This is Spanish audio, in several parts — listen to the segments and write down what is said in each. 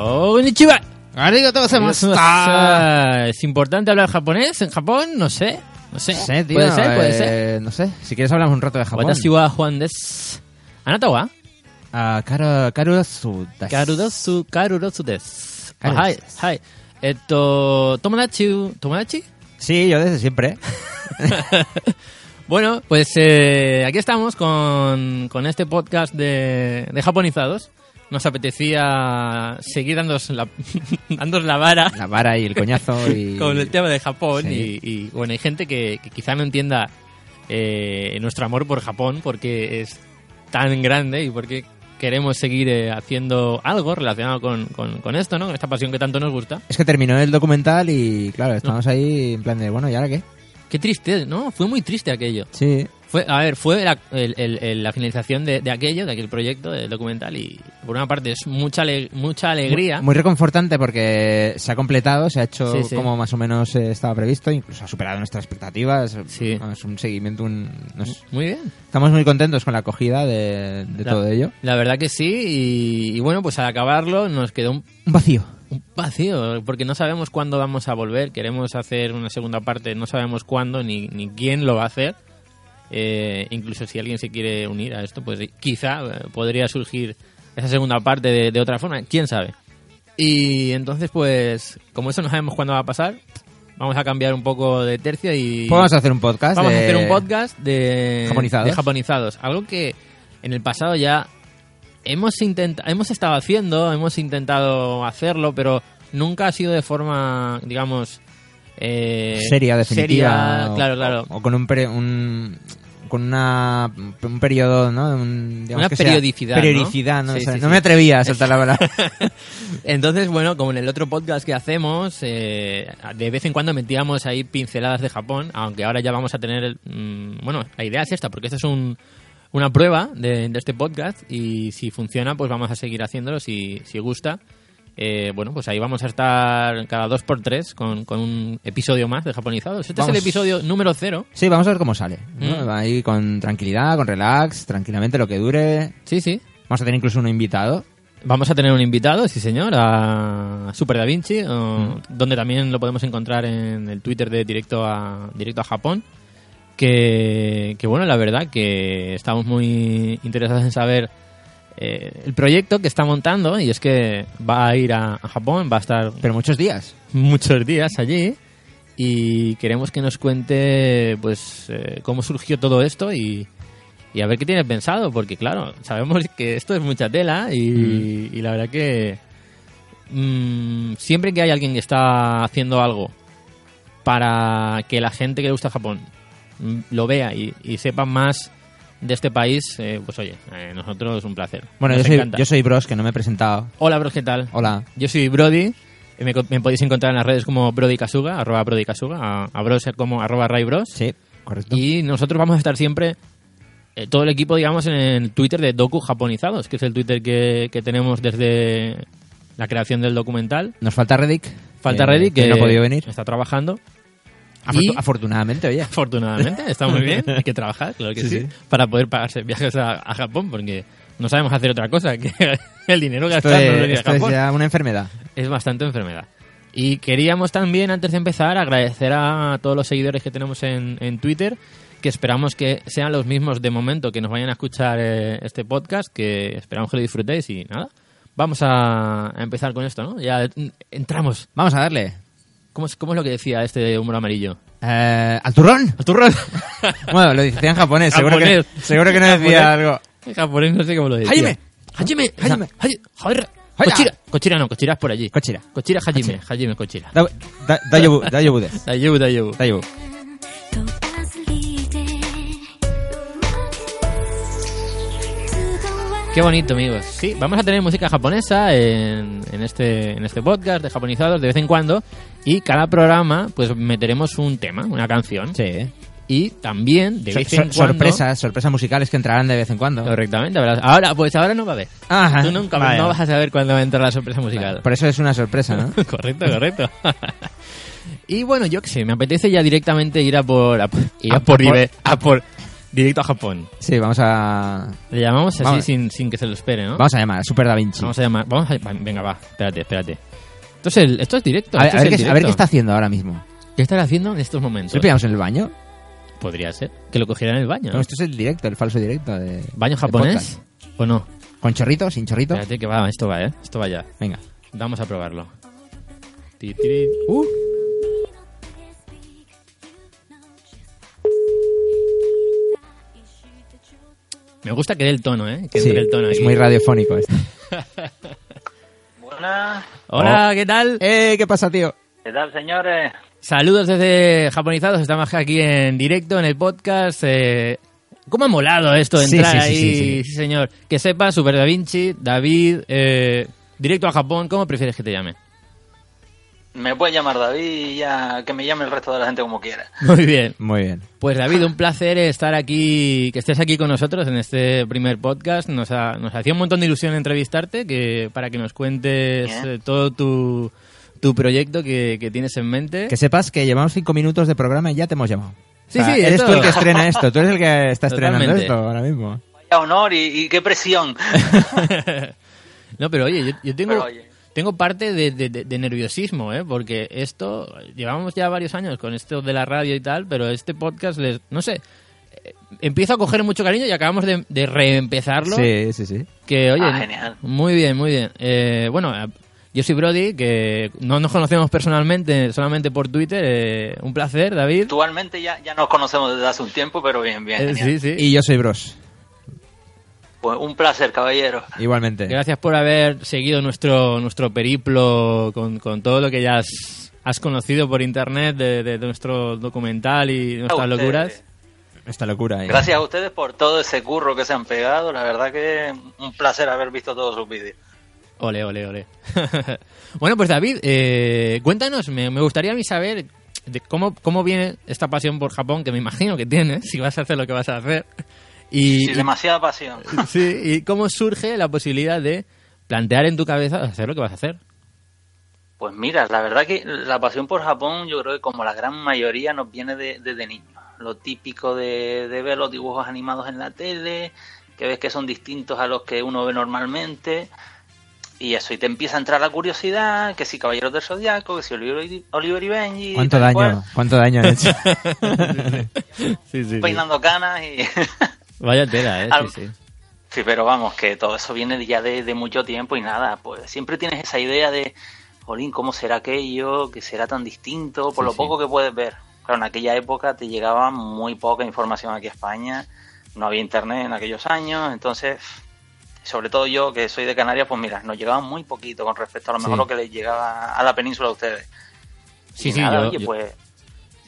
Konnichiwa. Gozaimasu. Ah, ¿Es importante hablar japonés en Japón? No sé. No sé. No sé, tío. Puede ser, puede eh, ser. No sé. Si quieres hablamos un rato de Japón. Watashi wa Juan des. Anata wa? Ah, Karo, Karusu desu. Karurosu, karurosu des. Karurosu Hai, hai. Esto, tomodachi, tomodachi? Sí, yo desde siempre. Bueno, pues eh, aquí estamos con, con este podcast de, de japonizados. Nos apetecía seguir dándos la, dándos la vara La vara y el coñazo y... con el tema de Japón Sí. y, y, bueno, hay gente que, que quizá no entienda eh, nuestro amor por Japón porque es tan grande y porque queremos seguir eh, haciendo algo relacionado con, con, con esto, ¿no? Con esta pasión que tanto nos gusta. Es que terminó el documental y, claro, estamos ahí en plan de, bueno, ¿y ahora qué? Qué triste, ¿no? Fue muy triste aquello. Sí. Fue, a ver, fue la, el- la finalización de, de aquello, de aquel proyecto, del documental y por una parte es mucha, ale- mucha alegría. Muy reconfortante porque se ha completado, se ha hecho Sí, sí. como más o menos eh, estaba previsto, incluso ha superado nuestras expectativas. Sí. Es un seguimiento, un... no. Muy bien. Estamos muy contentos con la acogida de, de La- todo ello. La verdad que sí y, y bueno, pues al acabarlo nos quedó un Un vacío. Un vacío, porque no sabemos cuándo vamos a volver. Queremos hacer una segunda parte, no sabemos cuándo ni, ni quién lo va a hacer. Eh, incluso si alguien se quiere unir a esto, pues quizá eh, podría surgir esa segunda parte de, de otra forma, quién sabe. Y entonces, pues, como eso no sabemos cuándo va a pasar, vamos a cambiar un poco de tercio y Pues vamos a hacer un podcast. vamos a hacer un podcast de Japonizados. de japonizados. Algo que en el pasado ya hemos intentado, hemos estado haciendo, hemos intentado hacerlo, pero nunca ha sido de forma, digamos, eh, seria, definitiva. seria, o- claro, claro. O, con un, peri- un con una un periodo, ¿no? Un- Una que sea- periodicidad, ¿no? Periodicidad, ¿no? Sí, O sea, sí, no sí. me atrevía a soltar la palabra. Entonces, bueno, como en el otro podcast que hacemos, eh, de vez en cuando metíamos ahí pinceladas de Japón, aunque ahora ya vamos a tener, mm, bueno, la idea es esta, porque esta es un, una prueba de, de este podcast y si funciona, pues vamos a seguir haciéndolo, si, si gusta. eh, bueno, pues ahí vamos a estar cada dos por tres con, con un episodio más de Japonizados. Este Vamos. es el episodio número cero. Sí, vamos a ver cómo sale. ¿no? Mm. Ahí con tranquilidad, con relax, tranquilamente lo que dure. Sí, sí. Vamos a tener incluso un invitado. Vamos a tener un invitado, sí señor, a Super Da Vinci, o- donde también lo podemos encontrar en el Twitter de Directo a, directo a Japón. Que, que bueno, la verdad que estamos muy interesados en saber eh, el proyecto que está montando y es que va a ir a, a Japón, va a estar Pero muchos días. muchos días allí y queremos que nos cuente pues eh, cómo surgió todo esto y, y a ver qué tiene pensado porque claro sabemos que esto es mucha tela y, y la verdad que mm, siempre que hay alguien que está haciendo algo para que la gente que le gusta Japón mm, lo vea y, y sepa más de este país eh, pues oye eh, nosotros es un placer Bueno, Nos yo soy, yo soy Bros, que no me he presentado. hola bros qué tal Hola. yo soy Brody. Me, me podéis encontrar en las redes como Brody Kasuga, arroba Brody Kasuga, a, a Bros como arroba Ray Bros. Sí, correcto. Y nosotros vamos a estar siempre, eh, todo el equipo, digamos, en el Twitter de Doku Japonizados, que es el Twitter que, que tenemos desde la creación del documental. Nos falta Reddick. Falta eh, Reddy, que, no ha podido venir. está trabajando. Y- Afortunadamente, oye. Afortunadamente, está muy bien, hay que trabajar, claro que sí, Sí, sí. para poder pagarse viajes a, a Japón, porque no sabemos hacer otra cosa que el dinero gastado en es, esto es Japón. ya una enfermedad. es bastante enfermedad. Y queríamos también, antes de empezar, agradecer a todos los seguidores que tenemos en, en Twitter, que esperamos que sean los mismos de momento que nos vayan a escuchar eh, este podcast, que esperamos que lo disfrutéis y nada. Vamos a, a empezar con esto, ¿no? Ya mm, entramos. Vamos a darle. ¿Cómo es, cómo es lo que decía este de humor amarillo? Eh, ¿Al turrón? ¡Al turrón! Bueno, lo decía en japonés. Seguro, Que, seguro que no decía algo. En japonés no sé cómo lo decía. Hajime. Hajime. Hajime. Haji- Joder. ¡Haya! Cochira, Cochira no, Cochira es por allí. Cochira. Cochira Hajime, Hajime Cochira. Da, da, dayobu, dayobu desu. Dayebu, Dayebu. Dayobu. Qué bonito, amigos. Sí, vamos a tener música japonesa en, en este, en este podcast de japonizados de vez en cuando. Y cada programa, pues meteremos un tema, una canción. Sí. Y también, de vez en cuando. sorpresas, sorpresas musicales que entrarán de vez en cuando. Correctamente. Ahora, pues ahora no va a haber. Ajá. Tú nunca Vaya. no vas a saber cuándo va a entrar la sorpresa musical. Por eso es una sorpresa, ¿no? correcto, correcto. y bueno, yo qué sé, me apetece ya directamente ir a por. A, por- ir a, A por, por- Ibe- a por- Directo a Japón. Sí, vamos a Le llamamos así Vamos. sin, sin que se lo espere, ¿no? vamos a llamar a Super Da Vinci. Vamos a llamar. Vamos a, venga, va. Espérate, espérate. Esto es, el, esto es directo. a, ver, esto a es ver el qué, a ver qué directo. está haciendo ahora mismo. ¿Qué estará haciendo en estos momentos? ¿Le pillamos en el baño? Podría ser. Que lo cogiera en el baño. No, esto es el directo, el falso directo de... ¿Baño de japonés? ¿O no? ¿Con chorrito? ¿Sin chorrito? Espérate que va, esto va, ¿eh? Esto va ya. Venga. Vamos a probarlo. Uh. Me gusta que dé el tono, ¿eh? Que Sí, el tono es aquí. muy radiofónico esto. Buenas. Hola, ¿qué tal? ¡Eh! ¿Qué pasa, tío? ¿Qué tal, señores? Saludos desde Japonizados. Estamos aquí en directo en el podcast. Eh, ¿Cómo ha molado esto entrar sí, sí, ahí? sí, sí. señor. Que sepa, Super Da Vinci, David, eh, directo a Japón. ¿Cómo prefieres que te llame? Me puedes llamar David y ya que me llame el resto de la gente como quiera. Muy bien. Muy bien. Pues David, un placer estar aquí, que estés aquí con nosotros en este primer podcast. Nos, ha- nos hacía un montón de ilusión entrevistarte, que para que nos cuentes eh, todo tu, tu proyecto que, que tienes en mente. Que sepas que llevamos cinco minutos de programa y ya te hemos llamado. Sí, O sea, sí, Eres esto- tú el que estrena esto. Tú eres el que está estrenando esto ahora mismo. Vaya honor y, y qué presión. no, pero oye, yo, yo tengo, Pero, oye. Tengo parte de, de- de- de nerviosismo, ¿eh? Porque esto, llevamos ya varios años con esto de la radio y tal, pero este podcast, les, no sé, eh, empiezo a coger mucho cariño y acabamos de, de reempezarlo. Sí, sí, sí. Que, oye, Ah, genial. muy bien, muy bien. Eh, bueno, eh, yo soy Brody, que no nos conocemos personalmente, solamente por Twitter. eh, un placer, David. Actualmente ya, ya nos conocemos desde hace un tiempo, pero bien, bien. Eh, sí, sí. Y yo soy Bros. Pues un placer, caballero. Igualmente. Gracias por haber seguido nuestro, nuestro periplo con, con todo lo que ya has, has conocido por internet de, de nuestro documental y nuestras locuras. Esta locura. eh. Gracias a ustedes por todo ese curro que se han pegado. La verdad que un placer haber visto todos sus vídeos. Ole, ole, ole. bueno, pues David, eh, cuéntanos, me, me gustaría a mí saber de cómo, cómo viene esta pasión por Japón, que me imagino que tienes, si vas a hacer lo que vas a hacer. Y, Sí, demasiada pasión. Sí, y cómo surge la posibilidad de plantear en tu cabeza hacer lo que vas a hacer. Pues mira, la verdad que la pasión por Japón yo creo que como la gran mayoría nos viene de- desde niños. Lo típico de, de ver los dibujos animados en la tele, que ves que son distintos a los que uno ve normalmente. Y eso, y te empieza a entrar la curiosidad, que si Caballeros del Zodiaco, que si Oliver y, Oliver y Benji. ¿Cuánto daño? cual, ¿Cuánto daño han hecho? Sí, sí, peinando canas y... Vaya tela, ¿eh? Al- Sí, sí. Sí, pero vamos, que todo eso viene ya de, de mucho tiempo y nada, pues siempre tienes esa idea de, jolín, ¿cómo será aquello? ¿Que será tan distinto? Por Sí, lo sí. poco que puedes ver. Claro, en aquella época te llegaba muy poca información aquí a España, no había internet en aquellos años, entonces, sobre todo yo que soy de Canarias, pues mira, nos llegaba muy poquito con respecto a lo mejor Sí. lo que les llegaba a la península a ustedes. Sí, Y sí, nada, yo, oye, yo- pues...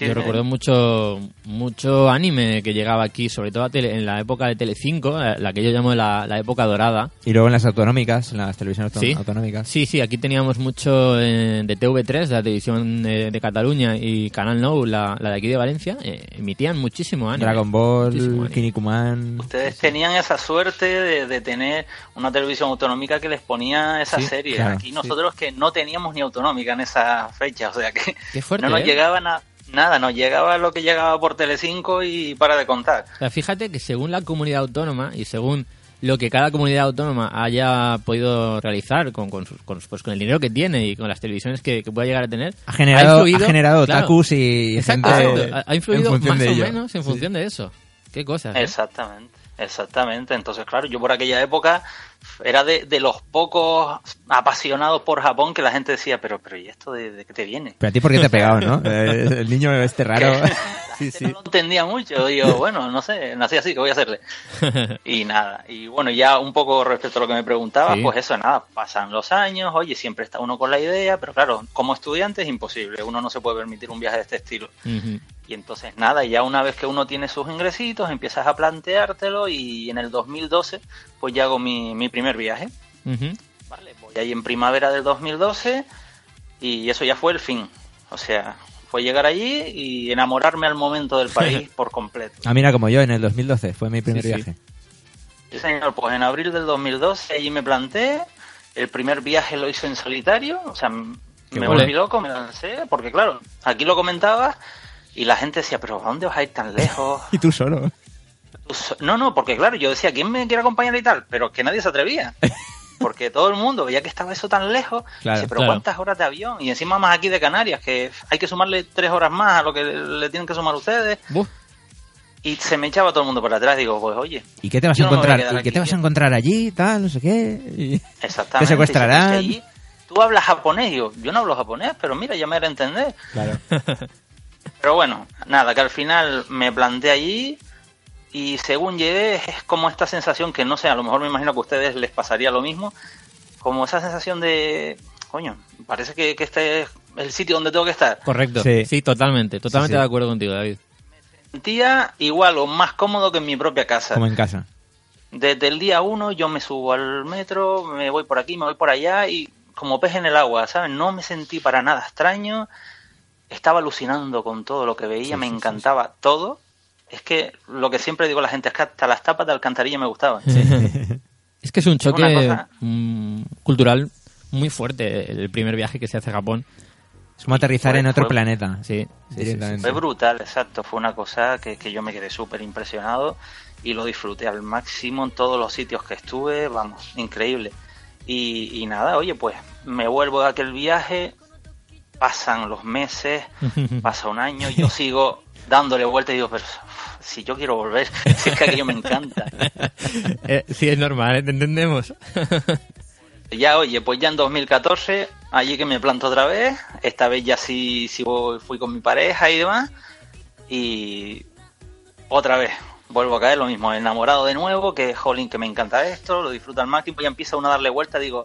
sí, yo sí. recuerdo mucho mucho anime que llegaba aquí, sobre todo a tele- en la época de Telecinco, eh, la que yo llamo la, la época dorada. y luego en las autonómicas, en las televisiones Sí. autonómicas. Sí, sí, aquí teníamos mucho eh, de TV3, de la televisión de, de Cataluña, y Canal Nou, la, la de aquí de Valencia, eh, emitían muchísimo anime. Dragon Ball. Kinnikuman. Ustedes tenían esa suerte de, de tener una televisión autonómica que les ponía esa Sí, serie. claro, Aquí nosotros que no teníamos ni autonómica en esa fecha, o sea que Qué fuerte, no nos ¿eh? llegaba na- nada, nos llegaba lo que llegaba por Telecinco y para de contar. O sea, fíjate que según la comunidad autónoma y según lo que cada comunidad autónoma haya podido realizar con, con, sus- con, pues, con el dinero que tiene y con las televisiones que, que pueda llegar a tener, Ha generado, ha influido- generado claro, otakus y Exacto, gente exacto. Ha, ha influido más o ello. menos en función de eso. Qué cosas. ¿eh? Exactamente, Exactamente, entonces claro, yo por aquella época era de, de, los pocos apasionados por Japón que la gente decía, pero pero ¿y esto de, de qué te viene? Pero a ti por qué te ha pegado, ¿no? Eh, el niño este raro. sí, sí. No lo entendía mucho, digo, bueno, no sé, nací así, ¿qué voy a hacerle? Y nada, y bueno, ya un poco respecto a lo que me preguntaba, sí. pues eso, nada, pasan los años, oye, siempre está uno con la idea, pero claro, como estudiante es imposible, uno no se puede permitir un viaje de este estilo. Uh -huh. Y entonces nada, ya una vez que uno tiene sus ingresitos, empiezas a planteártelo y en el 2012 pues ya hago mi, mi primer viaje. Uh -huh. Vale, voy ahí en primavera del 2012 y eso ya fue el fin. O sea, fue llegar allí y enamorarme al momento del país por completo. Ah, mira, como yo en el 2012, fue mi primer sí, viaje. Sí. sí, señor, pues en abril del 2012 allí me planté, el primer viaje lo hice en solitario, o sea, Qué me volví loco, me lancé, porque claro, aquí lo comentaba y la gente decía, pero ¿a dónde vas a ir tan lejos? y tú solo. No, no, porque claro, yo decía, ¿quién me quiere acompañar y tal? Pero que nadie se atrevía. Porque todo el mundo veía que estaba eso tan lejos. Claro, dice, pero claro. ¿cuántas horas de avión? Y encima más aquí de Canarias, que hay que sumarle tres horas más a lo que le tienen que sumar ustedes. Uf. Y se me echaba todo el mundo por atrás. Digo, pues oye. ¿Y qué te vas a encontrar? No ¿Y qué te vas a encontrar allí? Tal, no sé qué. Y... Exactamente. Te secuestrarán. Y tú hablas japonés. Yo, yo no hablo japonés, pero mira, ya me haré entender. Claro. Pero bueno, nada, que al final me planté allí y según llegué es como esta sensación que no sé, a lo mejor me imagino que a ustedes les pasaría lo mismo, como esa sensación de, coño, parece que, que este es el sitio donde tengo que estar. Correcto, sí, sí totalmente, totalmente sí, sí. de acuerdo contigo, David. Me sentía igual o más cómodo que en mi propia casa. Como en casa. Desde el día uno yo me subo al metro, me voy por aquí, me voy por allá y como pez en el agua, ¿sabes? No me sentí para nada extraño estaba alucinando con todo lo que veía, sí, me sí, encantaba sí, todo. Es que lo que siempre digo a la gente es que hasta las tapas de alcantarilla me gustaban. es que es un choque es cosa... mm, cultural muy fuerte el primer viaje que se hace a Japón. Es como aterrizar fue, en otro fue, planeta, sí, Fue brutal, exacto. Fue una cosa que, que yo me quedé súper impresionado y lo disfruté al máximo en todos los sitios que estuve, vamos, increíble. Y, y nada, oye, pues me vuelvo de aquel viaje, pasan los meses, pasa un año, y yo sigo dándole vuelta y digo, pero si yo quiero volver, si es que aquello me encanta. eh, sí, es normal, ¿eh? ¿te entendemos? ya, oye, pues ya en 2014, allí que me planto otra vez, esta vez ya sí, sí fui con mi pareja y demás, y otra vez, vuelvo a caer lo mismo, enamorado de nuevo, que jolín, que me encanta esto, lo disfruto al máximo, y ya empieza uno a darle vuelta, digo,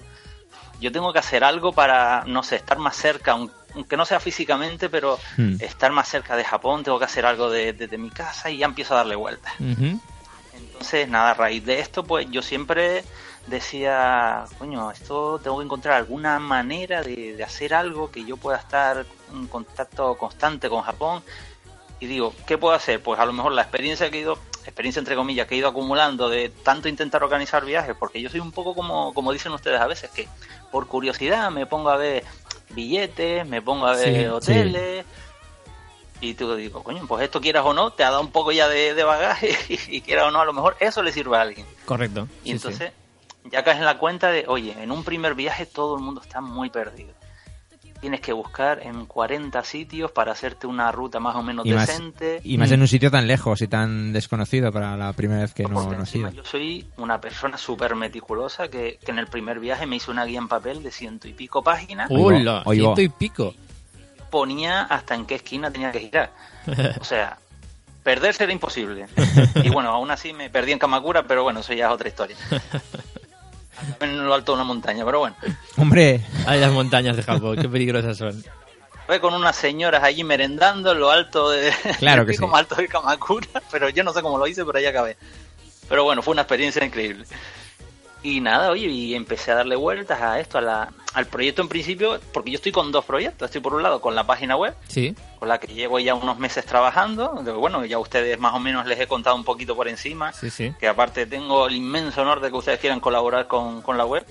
yo tengo que hacer algo para, no sé, estar más cerca, aunque no sea físicamente, pero hmm. estar más cerca de Japón, tengo que hacer algo desde de, de mi casa y ya empiezo a darle vueltas. Uh -huh. Entonces, nada, a raíz de esto, pues yo siempre decía, coño, esto tengo que encontrar alguna manera de, de hacer algo que yo pueda estar en contacto constante con Japón. Y digo, ¿qué puedo hacer? Pues a lo mejor la experiencia que he ido, experiencia entre comillas, que he ido acumulando de tanto intentar organizar viajes, porque yo soy un poco como, como dicen ustedes a veces, que por curiosidad me pongo a ver billetes, me pongo a ver sí, hoteles. Sí. Y tú digo, coño, pues esto quieras o no, te ha dado un poco ya de, de bagaje y, y, quieras o no, a lo mejor eso le sirve a alguien. Correcto. Y sí, entonces ya caes en la cuenta de, oye, en un primer viaje todo el mundo está muy perdido. Tienes que buscar en 40 sitios para hacerte una ruta más o menos y decente. Más, y más mm. en un sitio tan lejos y tan desconocido para la primera vez que pues no, no has ido. Yo soy una persona súper meticulosa que, que, en el primer viaje me hice una guía en papel de ciento y pico páginas. ¡Hola! ¡Ciento y pico! Ponía hasta en qué esquina tenía que girar. O sea, perderse era imposible. Y bueno, aún así me perdí en Kamakura, pero bueno, eso ya es otra historia en lo alto de una montaña, pero bueno. Hombre, hay las montañas de Japón, qué peligrosas son. Fue con unas señoras allí merendando en lo alto de. Claro que sí. Como alto de Kamakura, pero yo no sé cómo lo hice, pero ahí acabé. Pero bueno, fue una experiencia increíble. Y nada, oye, y empecé a darle vueltas a esto, a la, al proyecto en principio, porque yo estoy con dos proyectos. Estoy por un lado con la página web, sí. con la que llevo ya unos meses trabajando. Bueno, ya ustedes más o menos les he contado un poquito por encima. Sí, sí. Que aparte tengo el inmenso honor de que ustedes quieran colaborar con, con la web.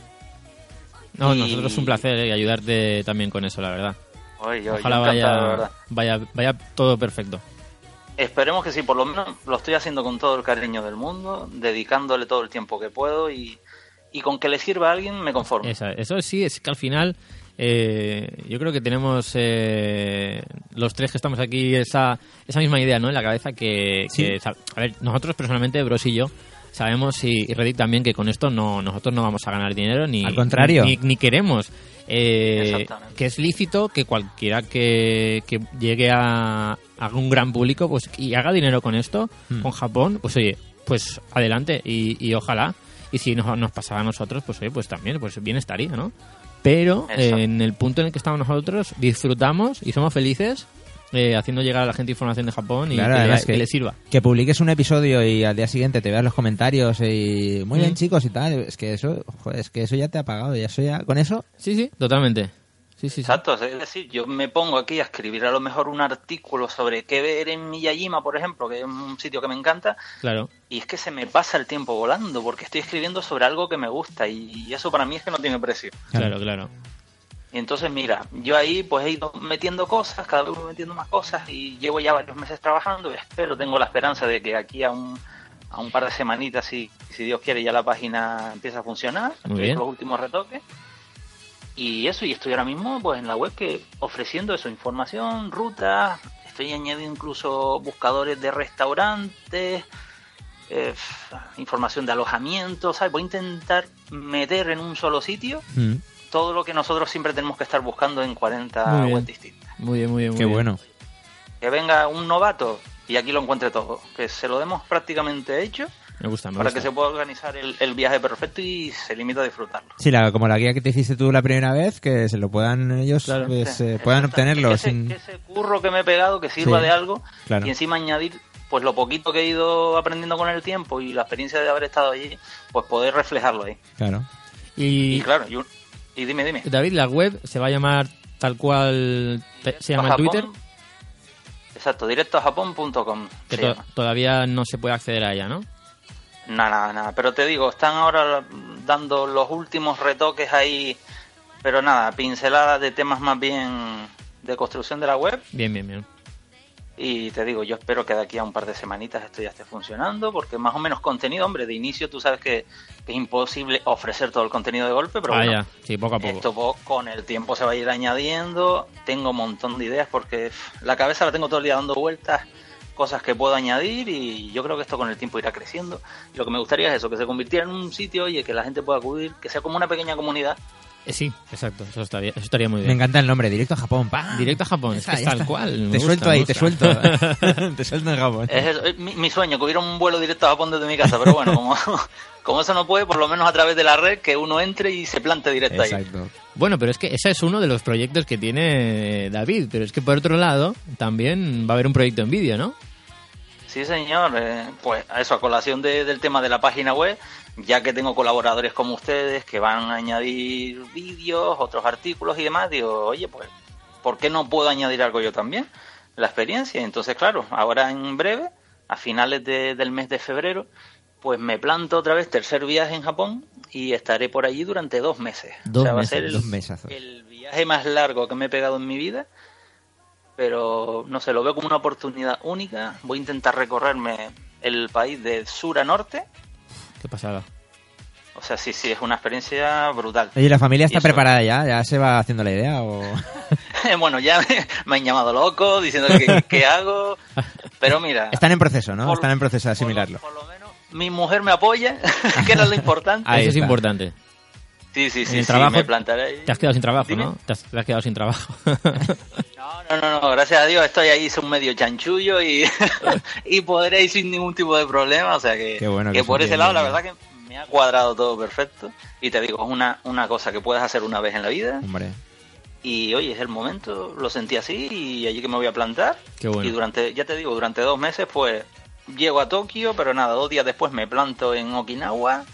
No, y... nosotros es un placer ¿eh? ayudarte también con eso, la verdad. Oye, Ojalá vaya, vaya, vaya todo perfecto. Esperemos que sí, por lo menos lo estoy haciendo con todo el cariño del mundo, dedicándole todo el tiempo que puedo y, y con que le sirva a alguien me conformo. Esa, eso sí, es que al final eh, yo creo que tenemos eh, los tres que estamos aquí esa, esa misma idea ¿no? en la cabeza que, Sí. que, a ver, nosotros personalmente, Bros y yo, sabemos y, y Reddit también que con esto no nosotros no vamos a ganar dinero ni Al contrario. ni, ni queremos eh, Exactamente. que es lícito que cualquiera que, que llegue a, a un gran público pues y haga dinero con esto Hmm. con Japón pues oye pues adelante y, y ojalá y si nos, nos pasara a nosotros pues oye pues también pues bien estaría no pero eh, en el punto en el que estamos nosotros disfrutamos y somos felices eh, haciendo llegar a la gente información de Japón y Claro, que, que que- le sirva Que publiques un episodio y al día siguiente te veas los comentarios y muy bien Mm. chicos y tal, es que eso, joder, es que eso ya te ha pagado, ya eso ya, con eso, Sí, sí, totalmente. Sí, sí, sí. Exacto, es decir, yo me pongo aquí a escribir a lo mejor un artículo sobre qué ver en Miyajima, por ejemplo, que es un sitio que me encanta, Claro. y es que se me pasa el tiempo volando, porque estoy escribiendo sobre algo que me gusta, y eso para mí es que no tiene precio. Claro, claro. Y entonces, mira, yo ahí pues he ido metiendo cosas, cada vez voy metiendo más cosas, y llevo ya varios meses trabajando, y espero, tengo la esperanza de que aquí a un, a un par de semanitas, si, si Dios quiere, ya la página empieza a funcionar, Muy bien. los últimos retoques. Y eso, y estoy ahora mismo pues en la web que ofreciendo eso, información, rutas, estoy añadiendo incluso buscadores de restaurantes, eh, información de alojamiento, ¿sabes? Voy a intentar meter en un solo sitio mm, todo lo que nosotros siempre tenemos que estar buscando en 40 Muy bien. webs distintas. Muy bien, muy bien. muy qué bien. bueno. Que venga un novato y aquí lo encuentre todo, que se lo demos prácticamente hecho Me gusta, me para gusta. que se pueda organizar el, el viaje perfecto y se limita a disfrutarlo. Sí, la, como la guía que te hiciste tú la primera vez, que se lo puedan ellos, Claro. pues, Sí, eh, puedan obtenerlo Que ese, sin... que ese curro que me he pegado, que sirva Sí, de algo claro. y encima añadir pues lo poquito que he ido aprendiendo con el tiempo y la experiencia de haber estado allí, pues poder reflejarlo ahí. Claro. Y, Y, claro, y, un- y dime, dime. David, la web se va a llamar tal cual te- se llama Japón- Twitter, Exacto, directoajapón.com. que to- llama. todavía no se puede acceder a ella, ¿no? Nada, nada, nada. Pero te digo, están ahora dando los últimos retoques ahí, pero nada, pinceladas de temas más bien de construcción de la web. Bien, bien, bien. Y te digo, yo espero que de aquí a un par de semanitas esto ya esté funcionando, porque más o menos contenido, hombre, de inicio tú sabes que, que es imposible ofrecer todo el contenido de golpe, pero ah, bueno, ya. Sí, poco a poco. esto con el tiempo se va a ir añadiendo. Tengo un montón de ideas porque la cabeza la tengo todo el día dando vueltas, cosas que puedo añadir y yo creo que esto con el tiempo irá creciendo. Y lo que me gustaría es eso, que se convirtiera en un sitio, oye, que la gente pueda acudir, que sea como una pequeña comunidad. Eh, sí, exacto. Eso estaría, eso estaría muy Me bien. encanta el nombre, directo a Japón, pa. Directo a Japón, es que es tal está. cual. me Te gusta, suelto me ahí, te suelto. te suelto en Japón. Es, eso, es mi, mi sueño, que hubiera un vuelo directo a Japón desde mi casa, pero bueno, como, como eso no puede, por lo menos a través de la red, que uno entre y se plante directo ahí. Exacto. Bueno, pero es que ese es uno de los proyectos que tiene David, pero es que por otro lado también va a haber un proyecto en vídeo, ¿no? Sí, señor. eh, pues a eso, a colación de- del tema de la página web, ya que tengo colaboradores como ustedes que van a añadir vídeos, otros artículos y demás, digo, oye, pues, ¿por qué no puedo añadir algo yo también? La experiencia. Entonces, claro, ahora en breve, a finales de- del mes de febrero, pues me planto otra vez tercer viaje en Japón y estaré por allí durante dos meses. Dos o sea, va a meses, ser el, dos mesazos. el viaje más largo que me he pegado en mi vida pero no sé, lo veo como una oportunidad única. Voy a intentar recorrerme el país de sur a norte. Qué pasada. O sea, sí, sí, es una experiencia brutal. Oye, ¿la familia está eso- preparada ya? ¿Ya se va haciendo la idea? O... bueno, ya me, me han llamado loco diciendo que qué hago. Pero mira, Están en proceso, ¿no? por- Están en proceso de por lo- asimilarlo. Por lo, menos mi mujer me apoya, que era lo importante. Ahí Eso es importante. Sí, sí, sí, el sí, trabajo me plantaré ahí. Te has quedado sin trabajo, Dime. ¿no? Te has, te has quedado sin trabajo. No, no, no, no, gracias a Dios estoy ahí, un medio chanchullo y, y podré ir sin ningún tipo de problema, o sea que, Qué bueno que que por se ese lado la verdad que me ha cuadrado todo perfecto y te digo, es una, una cosa que puedes hacer una vez en la vida Hombre. y oye, es el momento, lo sentí así y allí que me voy a plantar Qué bueno. y durante, ya te digo, durante dos meses pues llego a Tokio, pero nada, dos días después me planto en Okinawa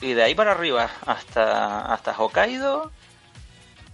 y de ahí para arriba hasta, hasta Hokkaido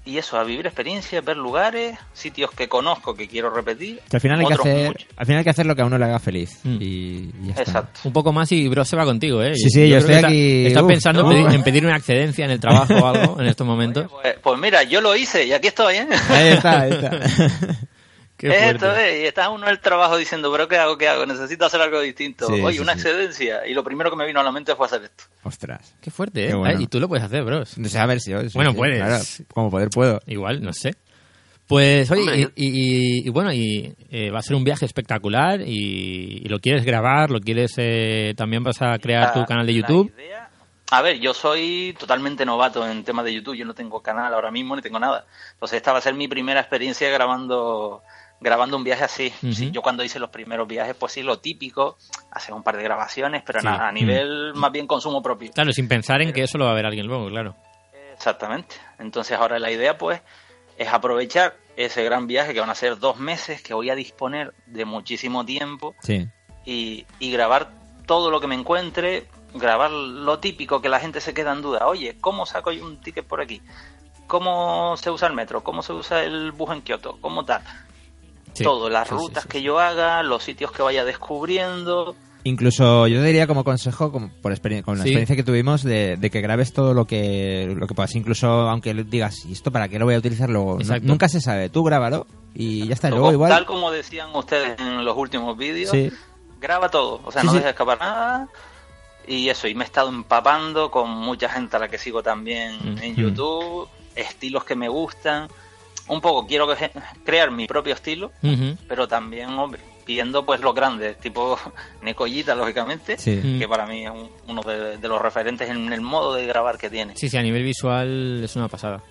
y eso, a vivir experiencias, ver lugares, sitios que conozco, que quiero repetir. Que al final hay que hacer, al final hay que hacer lo que a uno le haga feliz. Mm. Y ya está. Exacto. Un poco más y Bro se va contigo, ¿eh? Sí, sí, yo creo estoy aquí, Estás pensando pedir, en pedir una excedencia en el trabajo o algo en estos momentos. Pues, pues mira, yo lo hice y aquí estoy, ¿eh? Ahí está, ahí está. Esto es, y está uno en el trabajo diciendo, pero ¿qué hago? ¿Qué hago? Necesito hacer algo distinto. Sí, Oye, sí, una sí. excedencia. Y lo primero que me vino a la mente fue hacer esto. Ostras. Qué fuerte, ¿eh? Qué bueno. Ay, y tú lo puedes hacer, bros. No sé, a ver si yo. Bueno, sí, puedes. claro, como poder puedo. Igual, no sé. Pues oye, y, y- y bueno, y eh, va a ser un viaje espectacular y, y lo quieres grabar, lo quieres eh, también vas a crear tu canal de YouTube. idea- A ver, yo soy totalmente novato en temas de YouTube, yo no tengo canal ahora mismo ni tengo nada. Entonces esta va a ser mi primera experiencia grabando grabando un viaje así. Sí, yo cuando hice los primeros viajes, pues sí, lo típico, hacer un par de grabaciones, pero Sí. nada, a nivel más bien consumo propio. Claro, sin pensar en que eso lo va a ver alguien luego, claro. Exactamente. Entonces ahora la idea pues es aprovechar ese gran viaje que van a ser dos meses, que voy a disponer de muchísimo tiempo Sí. y, y grabar todo lo que me encuentre, grabar lo típico que la gente se queda en duda. Oye, ¿cómo saco yo un ticket por aquí? ¿Cómo se usa el metro? ¿Cómo se usa el bus en Kioto? ¿Cómo tal? Sí, todo, las sí, rutas sí, que yo haga, los sitios que vaya descubriendo. Incluso yo te diría como consejo, como por experien- con la Sí. experiencia que tuvimos, de, de que grabes todo lo que, lo que puedas. Incluso aunque le digas, ¿y esto para qué lo voy a utilizar luego? No- nunca se sabe. Tú grábalo y ya está. Luego, Luego igual. Tal como decían ustedes en los últimos vídeos, Sí. graba todo, o sea, Sí, no sí. dejes escapar nada. Y eso, y me he estado empapando con mucha gente a la que sigo también en Ujú. YouTube, estilos que me gustan. Un poco quiero crear mi propio estilo, pero también hombre, viendo pues los grandes, tipo Necollita, lógicamente, Sí. Que para mí es un- uno de, de los referentes en el modo de grabar que tiene. Sí, sí, a nivel visual es una pasada.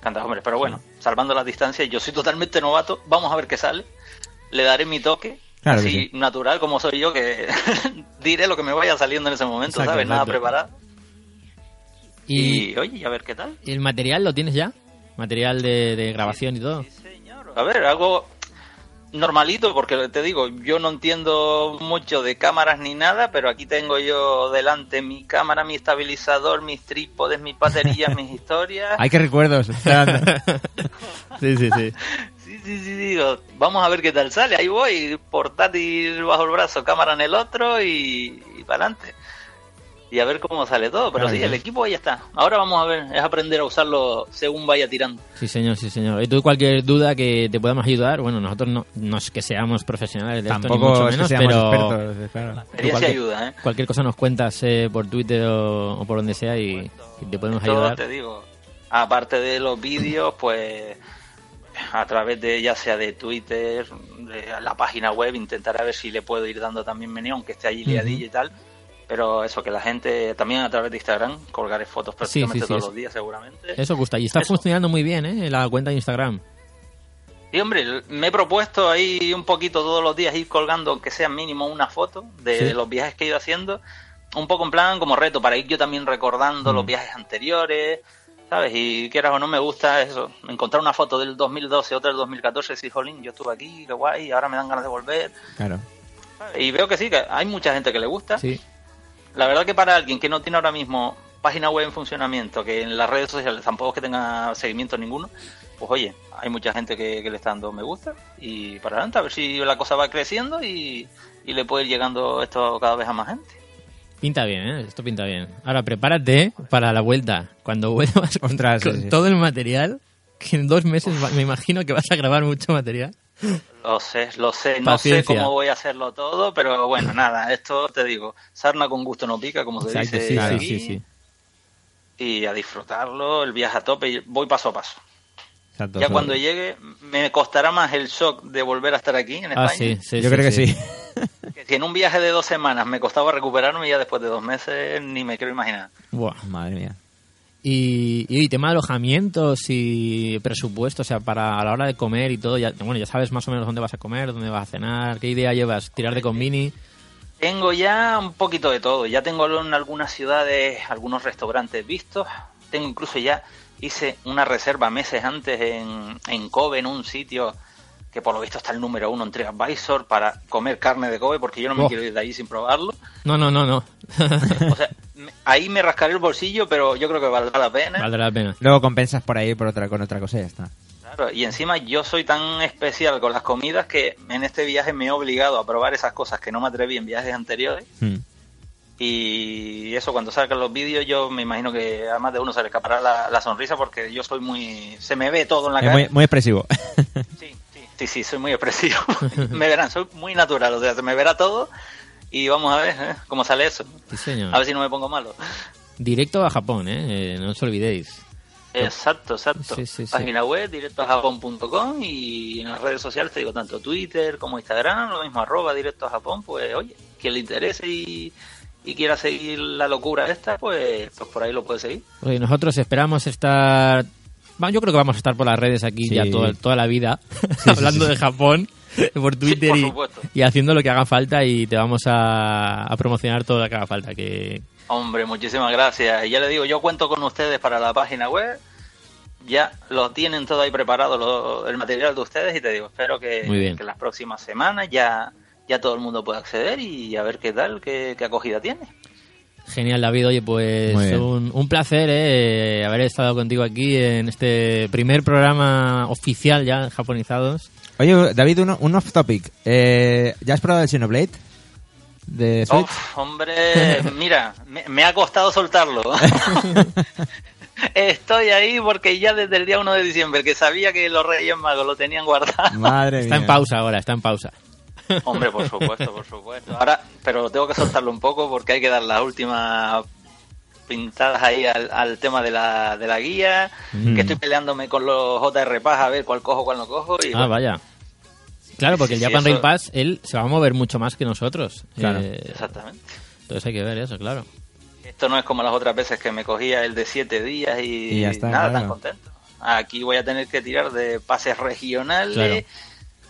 Canta, hombre, pero bueno, salvando las distancias, yo soy totalmente novato, vamos a ver qué sale. Le daré mi toque, Claro así sí. natural como soy yo, que diré lo que me vaya saliendo en ese momento, Exacto, ¿sabes? Nada preparado. Y, Y, oye, a ver qué tal. ¿y el material lo tienes ya? Material de, de grabación y todo. A ver, algo normalito, porque te digo, yo no entiendo mucho de cámaras ni nada, pero aquí tengo yo delante mi cámara, mi estabilizador, mis trípodes, mis baterías, mis historias. Ay, qué recuerdos. sí, sí, sí. Sí, sí, sí, digo, vamos a ver qué tal sale. Ahí voy, portátil bajo el brazo, cámara en el otro y, para adelante. Y a ver cómo sale todo. Pero Claro sí, el equipo ya está. Ahora vamos a ver, es aprender a usarlo según vaya tirando. Sí, señor, sí, señor. Y tú cualquier duda que te podamos ayudar, bueno, nosotros no, no es que seamos profesionales de esto, ni Tampoco mucho es que menos, seamos pero expertos, claro. Cualquier- ayuda, ¿eh? cualquier cosa nos cuentas eh, por Twitter o, o por donde sea y, y te podemos Yo ayudar. te digo, aparte de los vídeos, pues a través de ya sea de Twitter, de la página web, intentar a ver si le puedo ir dando también meneo, aunque esté allí liadillo y tal. Pero eso, que la gente también a través de Instagram colgaré fotos Sí, sí, prácticamente sí, todos eso. los días seguramente. Eso gusta. Y está Eso. funcionando muy bien, ¿eh? La cuenta de Instagram. Y hombre, me he propuesto ahí un poquito todos los días ir colgando, aunque sea mínimo una foto de los viajes que he ido haciendo, un poco en plan como reto, para ir yo también recordando Mm. los viajes anteriores, ¿sabes? Y quieras o no me gusta eso, encontrar una foto del 2012, otra del 2014, y decir, jolín, yo estuve aquí, qué guay, ahora me dan ganas de volver. Claro. Y veo que sí, que hay mucha gente que le gusta. Sí. La verdad que para alguien que no tiene ahora mismo página web en funcionamiento, que en las redes sociales tampoco es que tenga seguimiento ninguno, pues oye, hay mucha gente que, que le está dando me gusta y para adelante a ver si la cosa va creciendo y, y le puede ir llegando esto cada vez a más gente. Pinta bien, ¿eh? Esto pinta bien. Ahora prepárate para la vuelta. Cuando vuelvas Ostras, sí, con sí. todo el material, que en dos meses me imagino que vas a grabar mucho material. Lo sé, lo sé, no sé cómo voy a hacerlo todo, pero bueno, nada, esto te digo, sarna con gusto no pica, como se Exacto, dice sí, claro. sí, aquí, sí, sí. y a disfrutarlo, el viaje a tope, y voy paso a paso. Exacto. Ya cuando llegue me costará más el shock de volver a estar aquí en España. Ah, sí, sí. Yo sí, creo que sí. Que si en un viaje de dos semanas me costaba recuperarme, ya después de dos meses ni me quiero imaginar. Buah. Madre mía. Y, y, tema de alojamientos y presupuesto, o sea, para a la hora de comer y todo, ya, bueno, ya sabes más o menos dónde vas a comer, dónde vas a cenar, qué idea llevas, tirar de convini. Tengo ya un poquito de todo. Ya tengo en algunas ciudades algunos restaurantes vistos. Tengo incluso ya hice una reserva meses antes en, en Kobe, en un sitio que por lo visto está el número uno en TripAdvisor para comer carne de Kobe, porque yo no me Oh. quiero ir de ahí sin probarlo. No, no, no, no. O sea, me- ahí me rascaré el bolsillo, pero yo creo que valdrá la pena. Valdrá la pena. Luego compensas por ahí por otra, con otra cosa y ya está. Claro, y encima yo soy tan especial con las comidas que en este viaje me he obligado a probar esas cosas que no me atreví en viajes anteriores. Hmm. Y eso cuando salgan los vídeos yo me imagino que a más de uno se le escapará la, la sonrisa porque yo soy muy... Se me ve todo en la Es cara. muy, muy expresivo. Sí, sí, soy muy expresivo. me verán, soy muy natural, o sea, se me verá todo y vamos a ver ¿eh? cómo sale eso. Sí, señor. A ver si no me pongo malo. Directo a Japón, ¿eh? Eh, No os olvidéis. Exacto, exacto. Sí, sí. Página web, directojapón.com y en las redes sociales te digo tanto Twitter como Instagram, lo mismo arroba directo a Japón, pues oye, quien le interese y, y quiera seguir la locura esta, pues, pues por ahí lo puede seguir. Oye, nosotros esperamos estar... Va, Yo creo que vamos a estar por las redes aquí Sí. ya todo- toda la vida, sí, hablando sí. de Japón, por Twitter por y, haciendo lo que haga falta y te vamos a, a promocionar todo lo que haga falta. Que Hombre, muchísimas gracias. Y ya le digo, yo cuento con ustedes para la página web. Ya lo tienen todo ahí preparado, lo- el material de ustedes, y te digo, espero que, Muy bien. que las próximas semanas ya, ya todo el mundo pueda acceder y a ver qué tal, qué, qué acogida tiene. Genial, David. Oye, pues un, un placer eh, haber estado contigo aquí en este primer programa oficial ya, japonizados. Oye, David, uno- un off topic. Eh, ¿Ya has probado el Xenoblade? De Switch. Uf, hombre, mira, me, me ha costado soltarlo. Estoy ahí porque ya desde el día 1 de diciembre, que sabía que los Reyes Magos lo tenían guardado. Madre Está en mía. pausa ahora, está en pausa. Hombre, por supuesto, por supuesto. Ahora, pero tengo que soltarlo un poco porque hay que dar las últimas pintadas ahí al, al tema de la, de la guía, Mm. que estoy peleándome con los JR Pass a ver cuál cojo, cuál no cojo. Y Ah, bueno, vaya. Claro, porque el Sí, Japan eso- Rail Pass, él se va a mover mucho más que nosotros. Claro. Eh, Exactamente. entonces hay que ver eso, claro. Esto no es como las otras veces que me cogía el de siete días y, Y ya está, nada, claro. tan contento. Aquí voy a tener que tirar de pases regionales, Claro.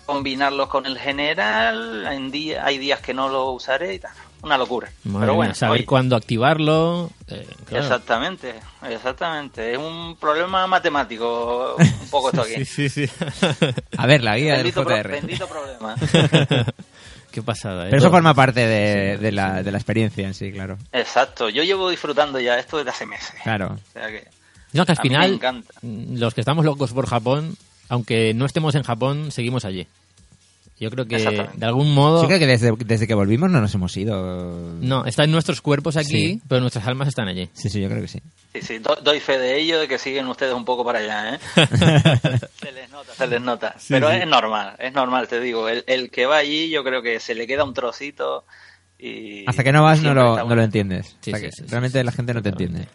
Combinarlos con el general. En día, hay días que no lo usaré y tal. Una locura. Madre Pero mía, bueno, saber oye, cuándo activarlo. eh, claro. Exactamente, exactamente. Es un problema matemático un poco esto aquí. Sí, sí, sí. A ver, la guía del bendito, pro- JR. bendito problema. Qué pasada, ¿eh? Pero eso forma parte de, de la, de la experiencia en sí, claro. Exacto, yo llevo disfrutando ya esto desde hace meses. Claro. O sea que, No, que al final, los que estamos locos por Japón, aunque no estemos en Japón, seguimos allí. Yo creo que de algún modo... Yo creo que desde, desde que volvimos no nos hemos ido. No, está en nuestros cuerpos aquí, Sí. pero nuestras almas están allí. Sí, sí, yo creo que sí. Sí, sí, do- doy fe de ello, de que siguen ustedes un poco para allá, ¿eh? se les nota, se les nota. Pero es normal, es normal, te digo. El, el que va allí, yo creo que se le queda un trocito y... Hasta que no vas no lo, no lo entiendes. Sí, Hasta sí, que sí, sí, realmente sí, la gente no te entiende.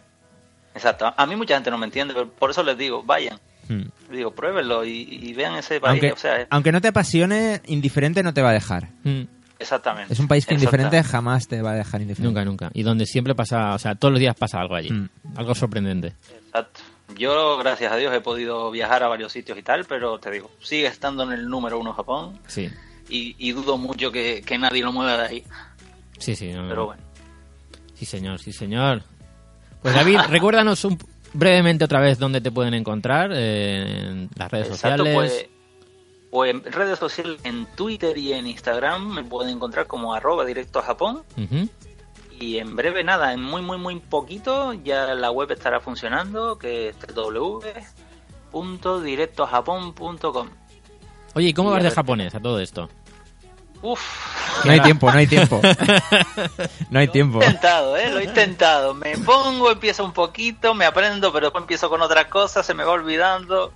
Exacto. A mí mucha gente no me entiende, pero por eso les digo, vayan. Hmm. Digo, pruébenlo y, y vean ese país. Aunque, o sea, es- aunque no te apasione, indiferente no te va a dejar. Mm, exactamente. Es un país que indiferente jamás te va a dejar indiferente. Nunca, nunca. Y donde siempre pasa, o sea, todos los días pasa algo allí. Mm. Algo sorprendente. Exacto. Yo, gracias a Dios, he podido viajar a varios sitios y tal, pero te digo, sigue estando en el número uno Japón Sí, y, y dudo mucho que, que nadie lo mueva de ahí. sí, sí. no, no. Pero bueno. Sí, señor, sí, señor. Pues David, recuérdanos un- brevemente otra vez dónde te pueden encontrar eh, en las redes Exacto, sociales. pues, pues en redes sociales, en Twitter y en Instagram me pueden encontrar como arroba directo a Japón. Y en breve, nada, en muy, muy, muy poquito ya la web estará funcionando, que es www.directojapon.com. Oye, ¿y cómo Y vas de japonés a todo esto? Uf, No hay tiempo, no hay tiempo. no hay tiempo. Lo he intentado, ¿eh? Lo he intentado. Me pongo, empiezo un poquito, me aprendo, pero después empiezo con otras cosas, se me va olvidando.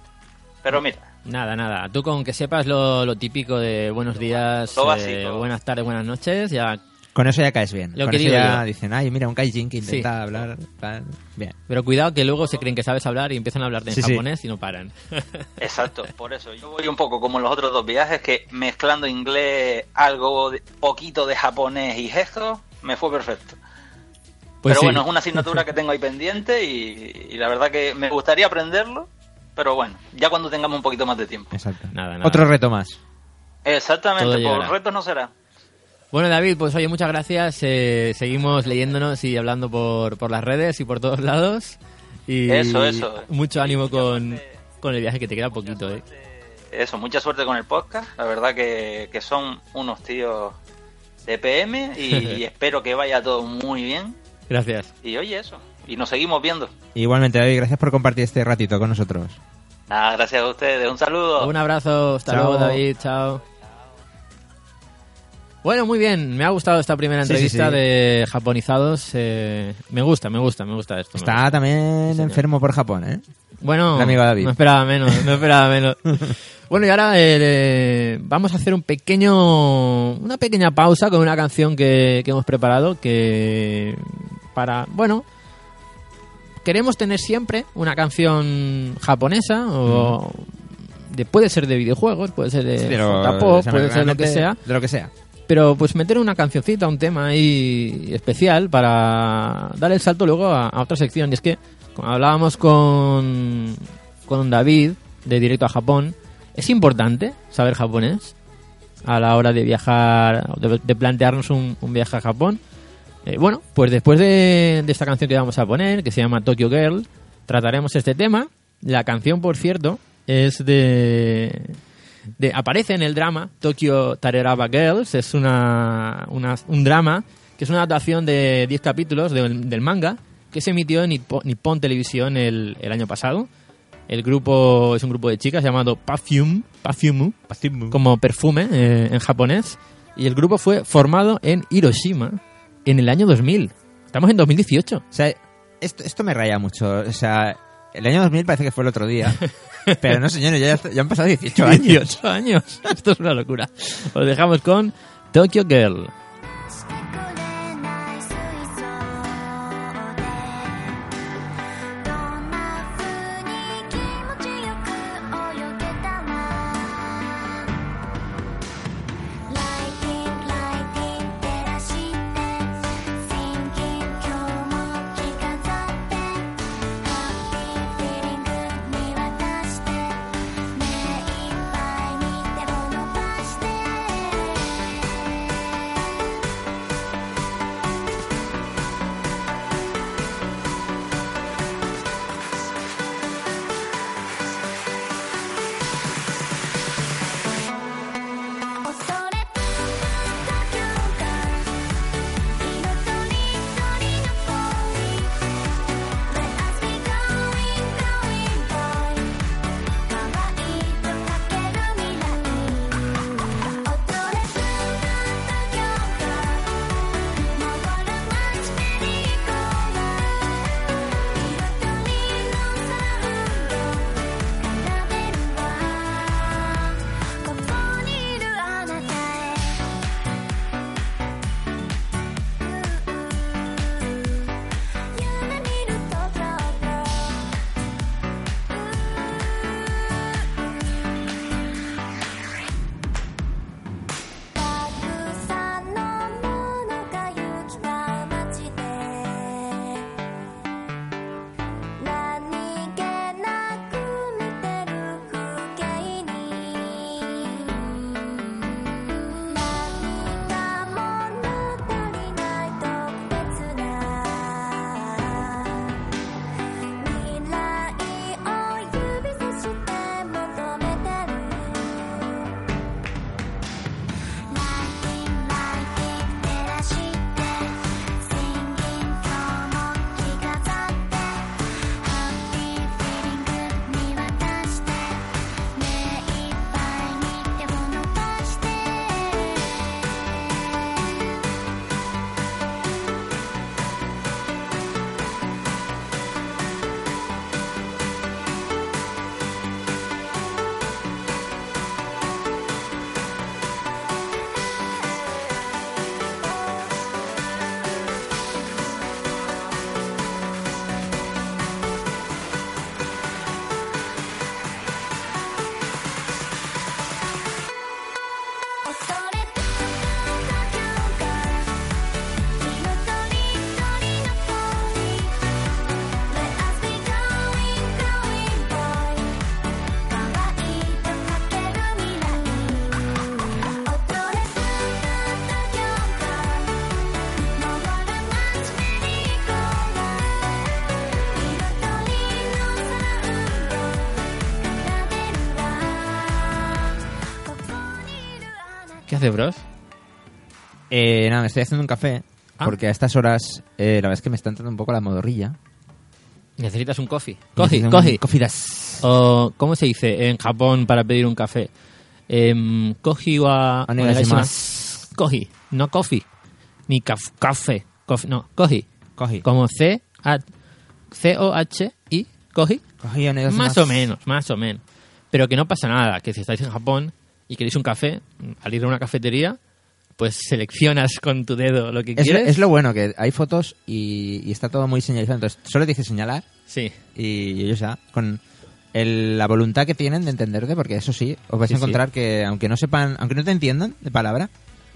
Pero mira, Nada, nada. Tú con que sepas lo, lo típico de buenos días, Lo eh, básico. buenas tardes, buenas noches, ya. Con eso ya caes bien. Lo Con que eso digo ya yo. dicen, ay, mira, un kaijin que intenta Sí. hablar. tal". Bien. Pero cuidado que luego se creen que sabes hablar y empiezan a hablar en Sí, sí. japonés y no paran. exacto, por eso. Yo voy un poco como en los otros dos viajes, que mezclando inglés, algo, de- poquito de japonés y gestos, me fue perfecto. Pues pero sí. bueno, es una asignatura que tengo ahí pendiente y, y la verdad que me gustaría aprenderlo, pero bueno, ya cuando tengamos un poquito más de tiempo. Exacto. Nada, nada. Otro reto más. Exactamente, Todo por llegará. retos no será. Bueno, David, pues oye, muchas gracias. eh, seguimos leyéndonos y hablando por, por las redes y por todos lados. Y Eso, eso. Mucho ánimo con, con el viaje que te queda poquito, ¿eh? Eso, mucha suerte con el podcast. La verdad que, que son unos tíos de PM y, y espero que vaya todo muy bien. Gracias. Y oye, eso. Y nos seguimos viendo. Igualmente, David, gracias por compartir este ratito con nosotros. Nada, gracias a ustedes. Un saludo. Un abrazo. Hasta Chao. luego, David. Chao. Bueno, muy bien. Me ha gustado esta primera Sí, sí, entrevista sí. de japonizados. eh, me gusta, me gusta, me gusta esto. Está gusta. también enfermo por Japón, ¿eh? Bueno, amigo David. no esperaba menos, no esperaba menos. bueno, y ahora eh, vamos a hacer un pequeño, una pequeña pausa con una canción que, que hemos preparado que para, bueno, queremos tener siempre una canción japonesa o de, puede ser de videojuegos, puede ser de Pero, sea, puede ser lo que sea, De lo que sea. Pero pues meter una cancioncita, un tema ahí especial para dar el salto luego a, otra sección. Y es que, hablábamos con, con David de Directo a Japón, es importante saber japonés a la hora de viajar, de, plantearnos un, viaje a Japón. Eh, bueno, pues después de, de esta canción que vamos a poner, que se llama Tokyo Girl, trataremos este tema. La canción, por cierto, es de, de aparece en el drama Tokyo Tareraba Girls. Es una, una- un drama que es una adaptación de 10 capítulos del, del manga que se emitió en Nippo- Nippon Televisión el, el año pasado. El grupo es un grupo de chicas llamado Perfume, Perfume como perfume eh, en japonés. Y el grupo fue formado en Hiroshima en el año 2000. Estamos en 2018. O sea, esto, esto me raya mucho. O sea, el año 2000 parece que fue el otro día. Pero no, señores, ya, ya han pasado 18 años. 18 años. Esto es una locura. Os dejamos con Tokyo Girl. Hace, bros? Eh, nada, me estoy haciendo un café. Ah. Porque a estas horas, eh, la verdad es que me está entrando un poco la modorrilla. Necesitas un coffee. Coffee, coffee. coffee das. O, ¿cómo se dice en Japón para pedir un café? Em, coffee wa... Onegaishimasu. Coffee, no coffee. Ni caf- café. Coffee, no, coffee. Coffee. Como C, A, C O H I, onegaishimasu. Más o menos, más o menos. Pero que no pasa nada, que si estáis en Japón y queréis un café, al ir a una cafetería, pues seleccionas con tu dedo lo que Es, quieres. es lo bueno, que hay fotos y, y está todo muy señalizado. Entonces, solo dice señalar Sí, y ellos ya, con el- la voluntad que tienen de entenderte, porque eso sí, os vais Sí, a encontrar que aunque no sepan, aunque no te entiendan de palabra,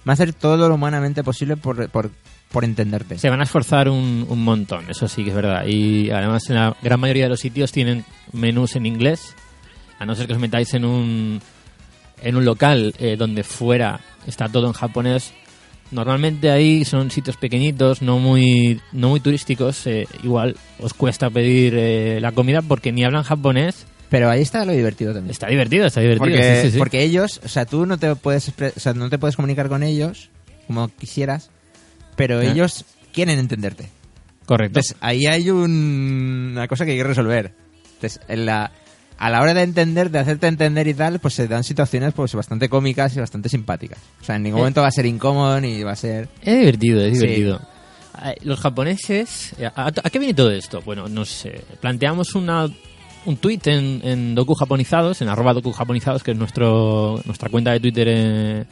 van a hacer todo lo humanamente posible por, por, por entenderte. se van a esforzar un, un montón, eso sí que es verdad. Y además en la gran mayoría de los sitios tienen menús en inglés, a no ser que os metáis en un, en un local eh, donde fuera está todo en japonés. Normalmente ahí son sitios pequeñitos, no muy, no muy turísticos. eh, igual os cuesta pedir eh, la comida porque ni hablan japonés. Pero ahí está lo divertido también. Está divertido, está divertido. porque, sí, sí, sí. porque ellos, o sea, tú no te puedes o sea, no te puedes comunicar con ellos como quisieras, pero ellos quieren entenderte. Correcto. Entonces, ahí hay un- una cosa que hay que resolver. Entonces, en la, a la hora de entender, de hacerte entender y tal, pues se dan situaciones pues bastante cómicas y bastante simpáticas. O sea, en ningún Eh. momento va a ser incómodo ni va a ser... Es divertido, es divertido. Los japoneses, eh, ¿a, a qué viene todo esto? Bueno, no sé. Planteamos una, un tweet en, en Doku Japonizados, en arroba Doku Japonizados, que es nuestro, nuestra cuenta de Twitter, eh,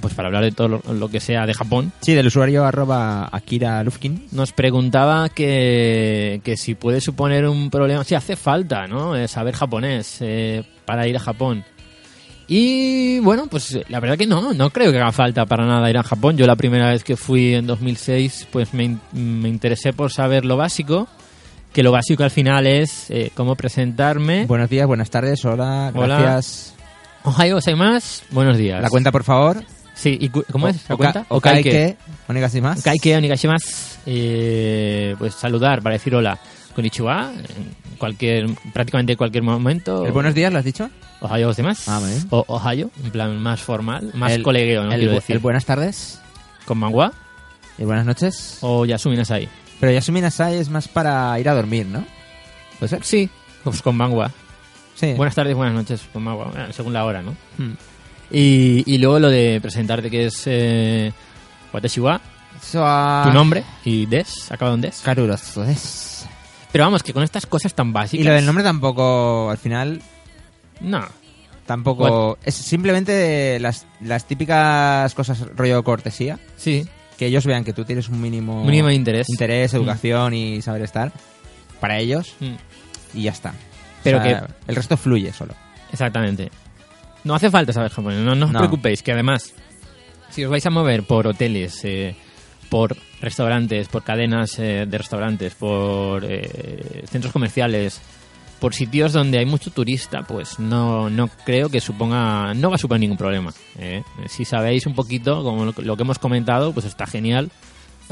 pues para hablar de todo lo, lo que sea de Japón. Sí, del usuario arroba Akira Lufkin. Nos preguntaba que, que si puede suponer un problema, si hace falta, ¿no? Eh, saber japonés eh, para ir a Japón. Y bueno, pues eh, la verdad que no, no creo que haga falta para nada ir a Japón. Yo la primera vez que fui en 2006, pues me, me interesé por saber lo básico, que lo básico al final es eh, cómo presentarme. Buenos días, buenas tardes, hola, Hola. gracias. Ohio más buenos días. La cuenta, por favor. Sí, ¿y ¿cómo es la cuenta? Okaike, onegashimasu. Kaike onegashimasu. Eh, pues saludar para decir hola. Konnichiwa, en cualquier, prácticamente en cualquier momento. ¿El buenos días lo has dicho? Ohio gozaimasu. Ah, bien. O Ohio, en plan más formal, más El- colegueo, ¿no? el, Quiero bu- decir. el buenas tardes Con mangua y buenas noches. o Yasumi Nasai. Pero Yasumi Nasai es más para ir a dormir, ¿no? ¿Puede ser? Sí, pues con mangua. Sí. Buenas tardes, buenas noches, con mangua, eh, según la hora, ¿no? Hmm. Y, y luego lo de presentarte que es eh, Watashi wa, tu nombre, y des, acabado en des. Karuroso des. Pero vamos, que con estas cosas tan básicas... Y lo del nombre tampoco, al final, No, tampoco... Es simplemente las, las típicas cosas rollo cortesía. sí, Que ellos vean que tú tienes un mínimo... mínimo de interés. Interés, educación y saber estar. Para ellos. Mm. Y ya está. Pero O sea, El resto fluye solo. Exactamente. No hace falta saber japonés, no, no os No. preocupéis, que además, si os vais a mover por hoteles, eh, por restaurantes, por cadenas eh, de restaurantes, por eh, centros comerciales, por sitios donde hay mucho turista, pues no, no creo que suponga, no va a suponer ningún problema. eh. Si sabéis un poquito, como lo, lo que hemos comentado, pues está genial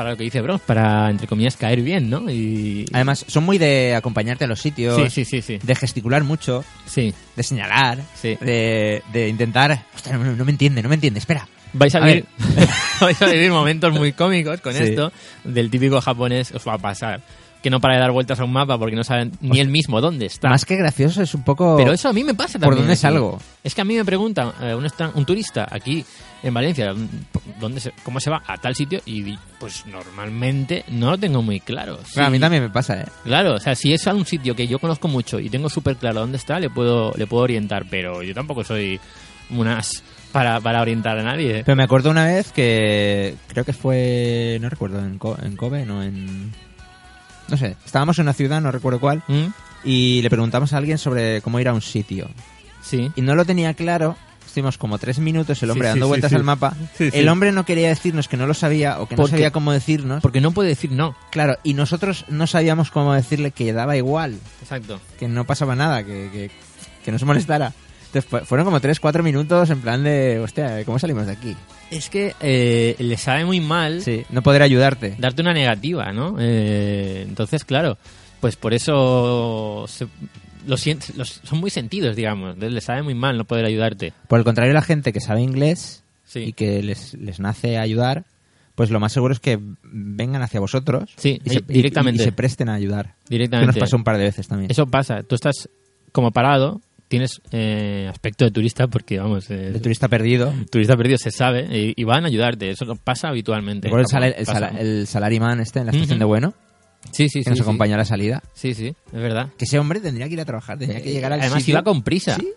para lo que dice Bros, para, entre comillas, caer bien, ¿no? Y... Además, son muy de acompañarte a los sitios. sí, sí, sí, sí. De gesticular mucho. Sí. De señalar. Sí. De, de intentar... Hostia, no, no me entiende, no me entiende. Espera. Vais a, A vivir, vais a vivir momentos muy cómicos con Sí. esto. Del típico japonés os va a pasar. Que no para de dar vueltas a un mapa porque no saben ni él mismo dónde está. Más que gracioso es un poco... Pero eso a mí me pasa ¿Por también. dónde aquí. salgo? Es que a mí me pregunta eh, un, turista aquí en Valencia ¿dónde se- cómo se va a tal sitio y pues normalmente no lo tengo muy claro. Claro, a mí también me pasa, ¿eh? Claro, o sea, si es a un sitio que yo conozco mucho y tengo súper claro dónde está, le puedo, le puedo orientar, pero yo tampoco soy unas para, para orientar a nadie. Pero me acuerdo una vez que creo que fue, no recuerdo, en, Co- en Kobe, no en... No sé, estábamos en una ciudad, no recuerdo cuál, ¿Mm? y le preguntamos a alguien sobre cómo ir a un sitio. Sí. Y no lo tenía claro, estuvimos como tres minutos el hombre Sí, dando sí, vueltas sí. al mapa. El hombre no quería decirnos que no lo sabía o que no sabía cómo decirnos. Porque no puede decir no. Claro, y nosotros no sabíamos cómo decirle que daba igual, Exacto. que no pasaba nada, que, que, que no se molestara. Entonces fue- fueron como tres, cuatro minutos en plan de, hostia, ¿cómo salimos de aquí? Es que eh, le sabe muy mal Sí, no poder ayudarte. darte una negativa, ¿no? Eh, entonces, claro, pues por eso se- lo sien- los- son muy sentidos, digamos. Le sabe muy mal no poder ayudarte. Por el contrario, la gente que sabe inglés Sí. y que les, les nace ayudar, pues lo más seguro es que vengan hacia vosotros Sí, y, se, directamente. y- y se presten a ayudar. Que Directamente. nos pasó un par de veces también. Eso pasa. Tú estás como parado, tienes eh, aspecto de turista porque, vamos, eh, De turista perdido. turista perdido se sabe y, y van a ayudarte. Eso pasa habitualmente. Recuerdo el, sala- el, sala- el salaryman este en la estación de Bueno, Sí, sí, que sí. nos sí. acompañó a la salida. Sí, sí, es verdad. Que ese hombre tendría que ir a trabajar, tenía que llegar al Además sitio. iba con prisa. Sí.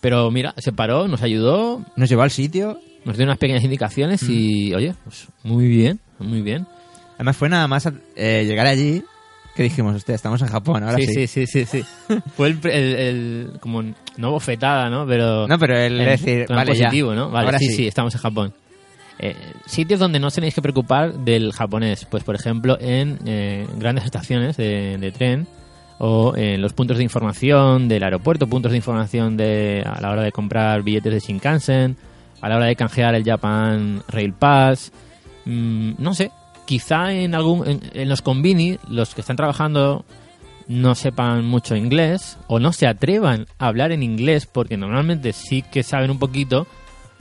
Pero mira, se paró, nos ayudó. Nos llevó al sitio nos dio unas pequeñas indicaciones y, oye, pues muy bien, muy bien. Además fue nada más eh, llegar allí que dijimos, hostia, estamos en Japón, ahora sí. sí, sí, sí, sí, sí. Fue el, el- el- como no bofetada, ¿no? Pero No, pero el decir, ya. positivo, ¿no? Vale, Ahora sí, sí. sí, estamos en Japón. Eh, sitios donde no os tenéis que preocupar del japonés, pues por ejemplo en eh, grandes estaciones de, de tren o en los puntos de información del aeropuerto, puntos de información de a la hora de comprar billetes de Shinkansen, a la hora de canjear el Japan Rail Pass, Mm, no sé, quizá en algún en, en los convini los que están trabajando no sepan mucho inglés o no se atrevan a hablar en inglés porque normalmente sí que saben un poquito,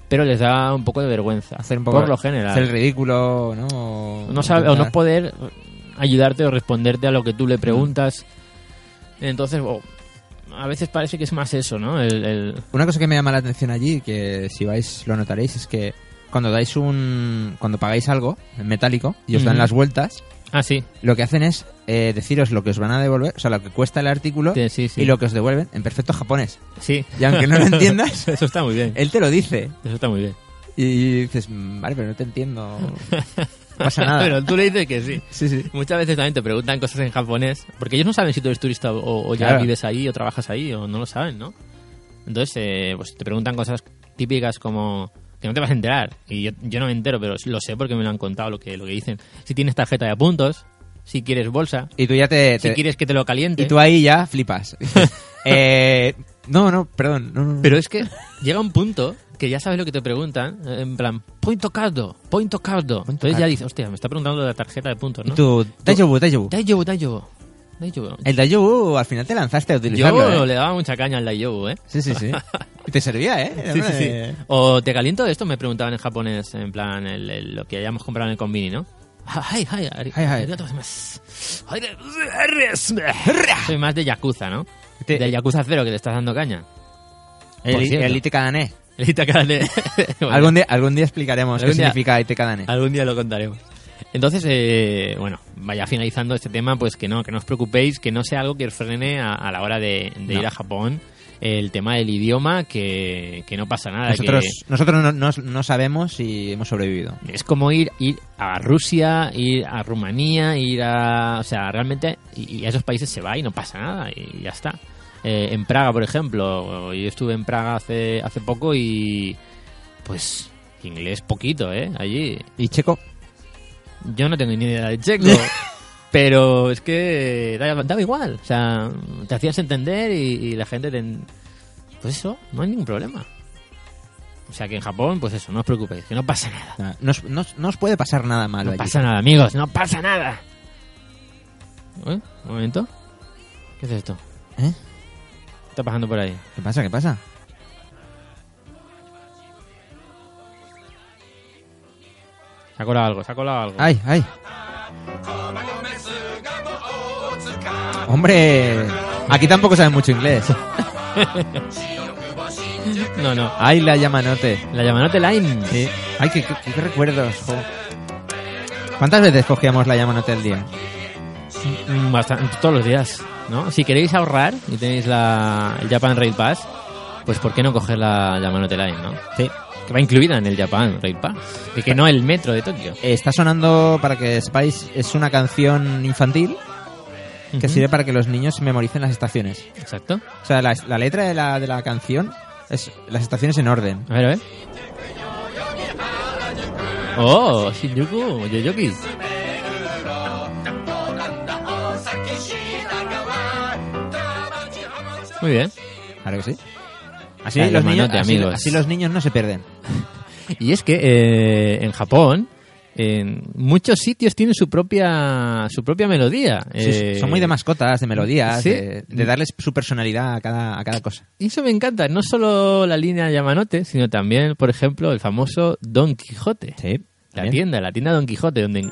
pero les da un poco de vergüenza. Hacer un poco, por lo general. Hacer el ridículo, ¿no? O no sabe, o no poder ayudarte o responderte a lo que tú le preguntas. Entonces, o- a veces parece que es más eso, ¿no? El, el- Una cosa que me llama la atención allí, que si vais lo notaréis, es que cuando dais un... Cuando pagáis algo en metálico y os dan las vueltas, Ah, sí. lo que hacen es eh, deciros lo que os van a devolver, o sea, lo que cuesta el artículo Sí, sí, sí. y lo que os devuelven en perfecto japonés. Sí. Y aunque no lo entiendas, eso está muy bien. él te lo dice. Eso está muy bien. Y dices, "Mm, vale, pero no te entiendo. No pasa nada. Pero tú le dices que sí. Sí, sí. Muchas veces también te preguntan cosas en japonés, porque ellos no saben si tú eres turista o, o ya Claro. vives ahí o trabajas ahí, o no lo saben, ¿no? Entonces, eh, pues te preguntan cosas típicas como que no te vas a enterar. Y yo, yo no me entero, pero lo sé porque me lo han contado lo que, lo que dicen. Si tienes tarjeta de puntos, si quieres bolsa, Y tú ya te... si te- quieres que te lo caliente. y tú ahí ya flipas. Eh, no, no, perdón. No, no, no. Pero es que llega un punto que ya sabes lo que te preguntan, eh, en plan, point cardo, point cardo. Entonces ya dices, hostia, me está preguntando de la tarjeta de puntos, Y ¿no? tú, Daijoubu, Daijoubu. Daijoubu, Daijoubu, El Daijoubu al final te lanzaste a utilizarlo, Yo ¿eh? le daba mucha caña al Daijoubu, ¿eh? Sí, sí, sí. Te servía, ¿eh? Sí, una sí, sí. de- O te caliento esto, me preguntaban en japonés, en plan, el- el- lo que hayamos comprado en el convini, ¿no? Ay, ay, Ay, Soy más de Yakuza, ¿no? Te- Del Yakuza cero que te estás dando caña. El, el Itekadane. El Itakane. Bueno, Algún día, algún día explicaremos Algún qué día- significa Itekadane. Algún día lo contaremos. Entonces, eh, bueno, vaya finalizando este tema, pues que no, que no os preocupéis, que no sea algo que os frene a, a la hora de, de No. ir a Japón. El tema del idioma, que, que no pasa nada. Nosotros, que- nosotros no, no- no sabemos si hemos sobrevivido. Es como ir, ir a Rusia, ir a Rumanía, ir a... O sea, realmente y, y a esos países se va y no pasa nada y ya está. Eh, en Praga, por ejemplo, yo estuve en Praga hace, hace poco y... Pues inglés poquito, ¿eh? Allí. ¿Y Checo? Yo no tengo ni idea de checo. pero es que daba, daba igual. O sea, te hacías entender y, y la gente te... Pues eso, no hay ningún problema. O sea que en Japón, pues eso, no os preocupéis, que no pasa nada. No, no no os puede pasar nada malo No allí. pasa nada, amigos, no pasa nada. ¿Eh? Un momento. ¿Qué es esto? ¿Eh? ¿Qué está pasando por ahí? ¿Qué pasa? ¿Qué pasa? Se ha colado algo, se ha colado algo. ¡Ay, ay! ¡Hombre! Aquí tampoco saben mucho inglés. No, no. ¡Ay, la Yamanote! La Yamanote Line. Sí. ¡Ay, qué, qué- qué recuerdos! jo. ¿Cuántas veces cogíamos la Yamanote al día? Mm, Bastante, todos los días, ¿no? Si queréis ahorrar y tenéis la, el Japan Rail Pass, pues ¿por qué no coger la Yamanote Line, no? Sí. Que va incluida en el Japan Rail Pass. Y que no el metro de Tokio. Está sonando, para que sepáis, es una canción infantil que sirve para que los niños memoricen las estaciones. Exacto. O sea, la, la letra de la, de la canción es las estaciones en orden. A ver, a ver. Oh, Shinjuku, Yoyoki. Muy bien. Claro que sí. Así, La los, niños, así, así los niños no se pierden. Y es que eh, en Japón, en muchos sitios tienen su propia su propia melodía. Sí, Eh, son muy de mascotas, de melodías, sí. de, de darles su personalidad a cada, a cada cosa. Y eso me encanta. No solo la línea Yamanote, sino también, por ejemplo, el famoso Don Quijote. Sí. La tienda, la tienda Don Quijote, donde...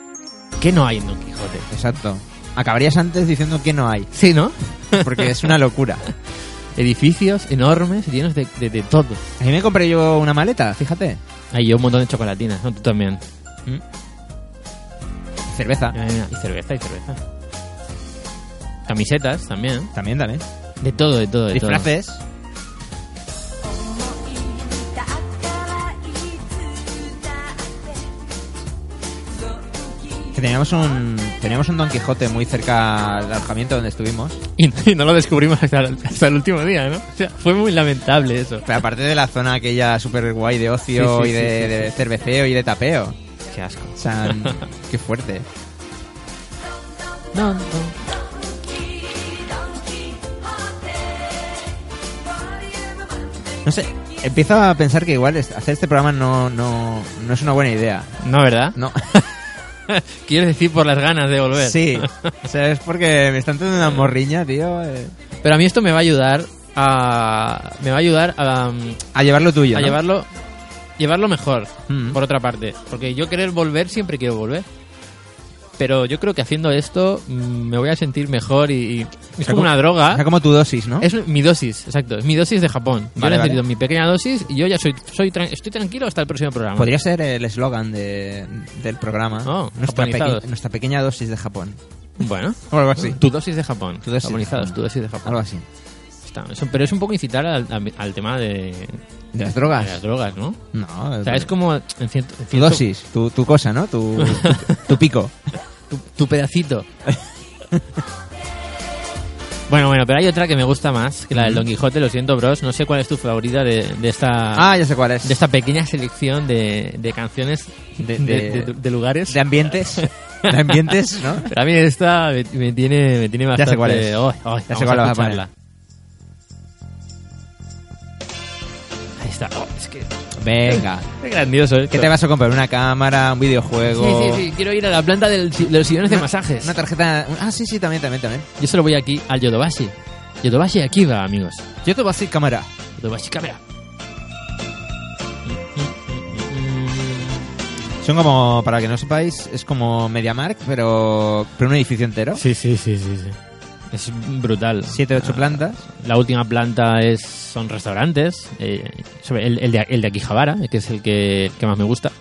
¿Qué no hay en Don Quijote? Exacto. Acabarías antes diciendo que no hay, Sí, ¿no? porque es una locura. Edificios enormes llenos de, de, de todo. A mí me compré yo una maleta, fíjate. Hay yo un montón de chocolatinas, ¿no? Tú también. Cerveza. Mira, mira, Y cerveza, y cerveza. Camisetas también. También, también. De todo, de todo, de Disfraces. Que teníamos un, teníamos un Don Quijote muy cerca del alojamiento donde estuvimos. Y, y no lo descubrimos hasta el, hasta el último día, ¿no? O sea, fue muy lamentable eso. Pero aparte de la zona aquella super guay de ocio Sí, sí, y de, sí, sí, de cerveceo y de tapeo. Qué asco. O sea, qué fuerte. No, no. No sé, empiezo a pensar que igual hacer este programa no, no, no es una buena idea. No, ¿verdad? No. Quieres decir por las ganas de volver. Sí. O sea, es porque me están teniendo una morriña, tío. eh, Pero a mí esto me va a ayudar a. Me va a ayudar a, A llevar lo tuyo. a ¿no? llevarlo. Llevarlo mejor, Mm. por otra parte. Porque yo querer volver, siempre quiero volver. Pero yo creo que haciendo esto mm, me voy a sentir mejor y. y es sea, como una droga. O sea, como tu dosis, ¿no? Es mi dosis, exacto. Es mi dosis de Japón. Yo Vale, necesito vale. mi pequeña dosis y yo ya soy, soy tran- estoy tranquilo hasta el próximo programa. Podría ser el eslogan de, del programa. Oh, nuestra, japonizados. peque- nuestra pequeña dosis de Japón. Bueno, O algo así. tu dosis de Japón. Tu dosis de Japón. tu dosis de Japón. Algo así. Está, pero es un poco incitar al- al tema de, De las de drogas. las drogas, ¿no? No, O sea, es como en cierto, en tu cierto- dosis, tu, tu cosa, ¿no? Tu, tu, tu pico. tu, tu pedacito. bueno, bueno, pero hay otra que me gusta más que la del Don Quijote. Lo siento, bros. No sé cuál es tu favorita de, de esta Ah, ya sé cuál es. de esta pequeña selección de, de canciones De- de, de- de- de lugares. De ambientes. De ambientes, ¿no? Pero a mí esta me, me tiene, me tiene bastante... sé cuál es. Ay, ay, Ya sé cuál a vas a poner. Está. Oh, es que Venga. es grandioso esto. ¿Qué te vas a comprar? ¿Una cámara? ¿Un videojuego? Sí, sí, sí. Quiero ir a la planta del- de los sillones de masajes. Una tarjeta... Ah, sí, sí, también, también, también. Yo solo voy aquí al Yodobashi. Yodobashi Akiba, amigos. Yo te voy a decir cámara. Yodobashi Cámara. Son como, para que no sepáis, es como MediaMark, pero, pero un edificio entero. Sí, sí, sí, sí, sí. Es brutal. Siete, ocho Ah, plantas. La última planta es son restaurantes. eh, sobre el, el de, el de Akihabara, que es el que, que más me gusta.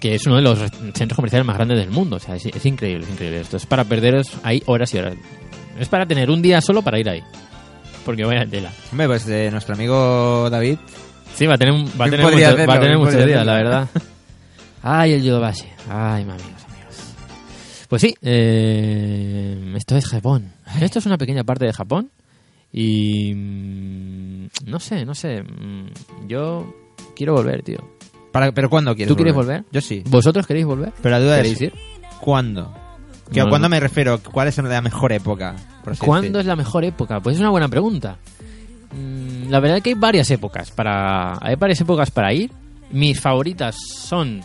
Que es uno de los centros comerciales más grandes del mundo. O sea, es, es increíble, es increíble. Esto es para perderos ahí horas y horas. Es para tener un día solo para ir ahí. Porque vaya tela. Hombre, pues de nuestro amigo David. Sí, va a tener, va a tener, va a muchos días, la verdad. Ay, el Yodobashi. Ay, amigos, amigos. Pues sí, eh, esto es Japón. Esto es una pequeña parte de Japón. Y. mm, No sé, no sé. mm, Yo quiero volver, tío. Para, ¿Pero cuándo quieres ¿Tú quieres volver? Yo sí. ¿Vosotros queréis volver? Pero la duda ¿Queréis es, ir? ¿cuándo? ¿Que No, ¿A cuándo no. me refiero? ¿Cuál es la mejor época? ¿Cuándo decir? es la mejor época? Pues es una buena pregunta. Mm, La verdad es que hay varias épocas para hay varias épocas para ir. Mis favoritas son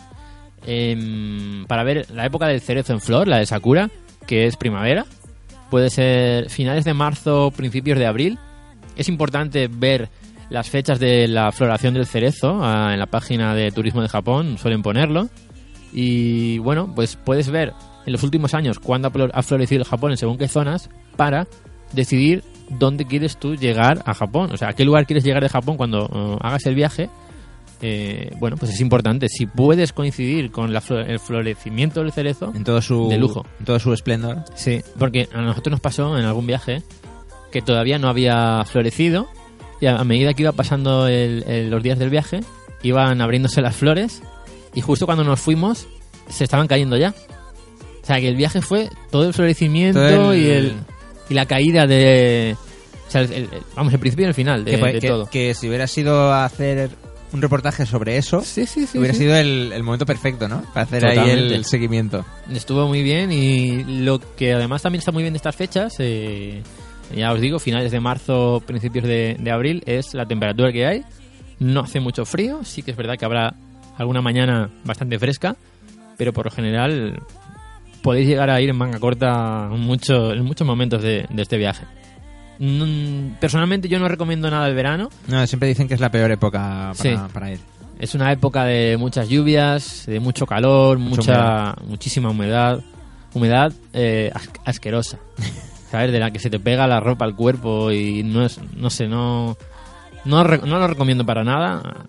em, para ver la época del cerezo en flor, la de Sakura, que es primavera. Puede ser finales de marzo, principios de abril. Es importante ver las fechas de la floración del cerezo ah, en la página de turismo de Japón, suelen ponerlo. Y bueno, pues puedes ver en los últimos años cuándo ha flor- ha florecido el Japón en según qué zonas para decidir dónde quieres tú llegar a Japón. O sea, a qué lugar quieres llegar de Japón cuando eh, hagas el viaje. Eh, bueno, pues es importante. Si puedes coincidir con la el florecimiento del cerezo, En todo su... De lujo. En todo su esplendor. Sí, porque a nosotros nos pasó en algún viaje que todavía no había florecido y a, a medida que iba pasando el- el- los días del viaje iban abriéndose las flores y justo cuando nos fuimos se estaban cayendo ya. O sea que el viaje fue todo el florecimiento Todo el- y, el, y la caída de... O sea, el- el- vamos, el principio y el final de, que, fue- de que- todo. que si hubiera sido hacer un reportaje sobre eso, Sí, sí, sí. hubiera sí. sido el, el momento perfecto, ¿no? Para hacer ahí el seguimiento. Estuvo muy bien y lo que además también está muy bien de estas fechas, eh, ya os digo, finales de marzo, principios de, de abril, es la temperatura que hay. No hace mucho frío, sí que es verdad que habrá alguna mañana bastante fresca, pero por lo general podéis llegar a ir en manga corta mucho, en muchos momentos de, de este viaje. Personalmente yo no recomiendo nada el verano, No, siempre dicen que es la peor época para, Sí. para ir. Es una época de muchas lluvias, de mucho calor, Mucha muchísima humedad, humedad eh, as- asquerosa, ¿sabes? De la que se te pega la ropa al cuerpo y no es, no sé, no, no, no lo recomiendo para nada.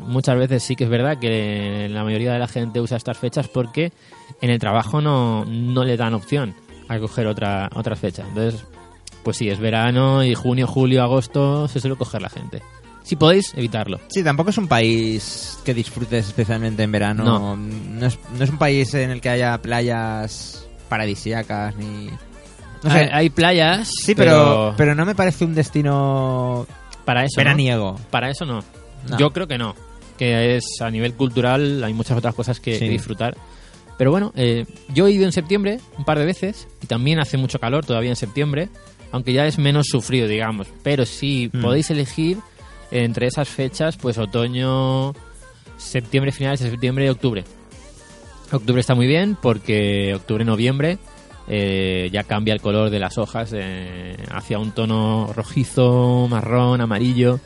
Muchas veces sí que es verdad que la mayoría de la gente usa estas fechas porque en el trabajo no, no le dan opción a coger otra, otras fechas. Entonces, pues sí, es verano y junio, julio, agosto se suele coger la gente. Si podéis, evitarlo. Sí, tampoco es un país que disfrutes especialmente en verano. No. No es, no es un país en el que haya playas paradisíacas ni... No sé. hay, hay playas, sí, pero, pero no me parece un destino para eso. ¿no? veraniego. Para eso no. No. Yo creo que no. Que es a nivel cultural, hay muchas otras cosas que, Sí. que disfrutar. Pero bueno, eh, yo he ido en septiembre un par de veces y también hace mucho calor todavía en septiembre, aunque ya es menos sufrido, digamos. Pero si Mm. podéis elegir entre esas fechas, pues otoño, septiembre, finales de septiembre y octubre. Octubre está muy bien porque octubre-noviembre eh, ya cambia el color de las hojas eh, hacia un tono rojizo, marrón, amarillo.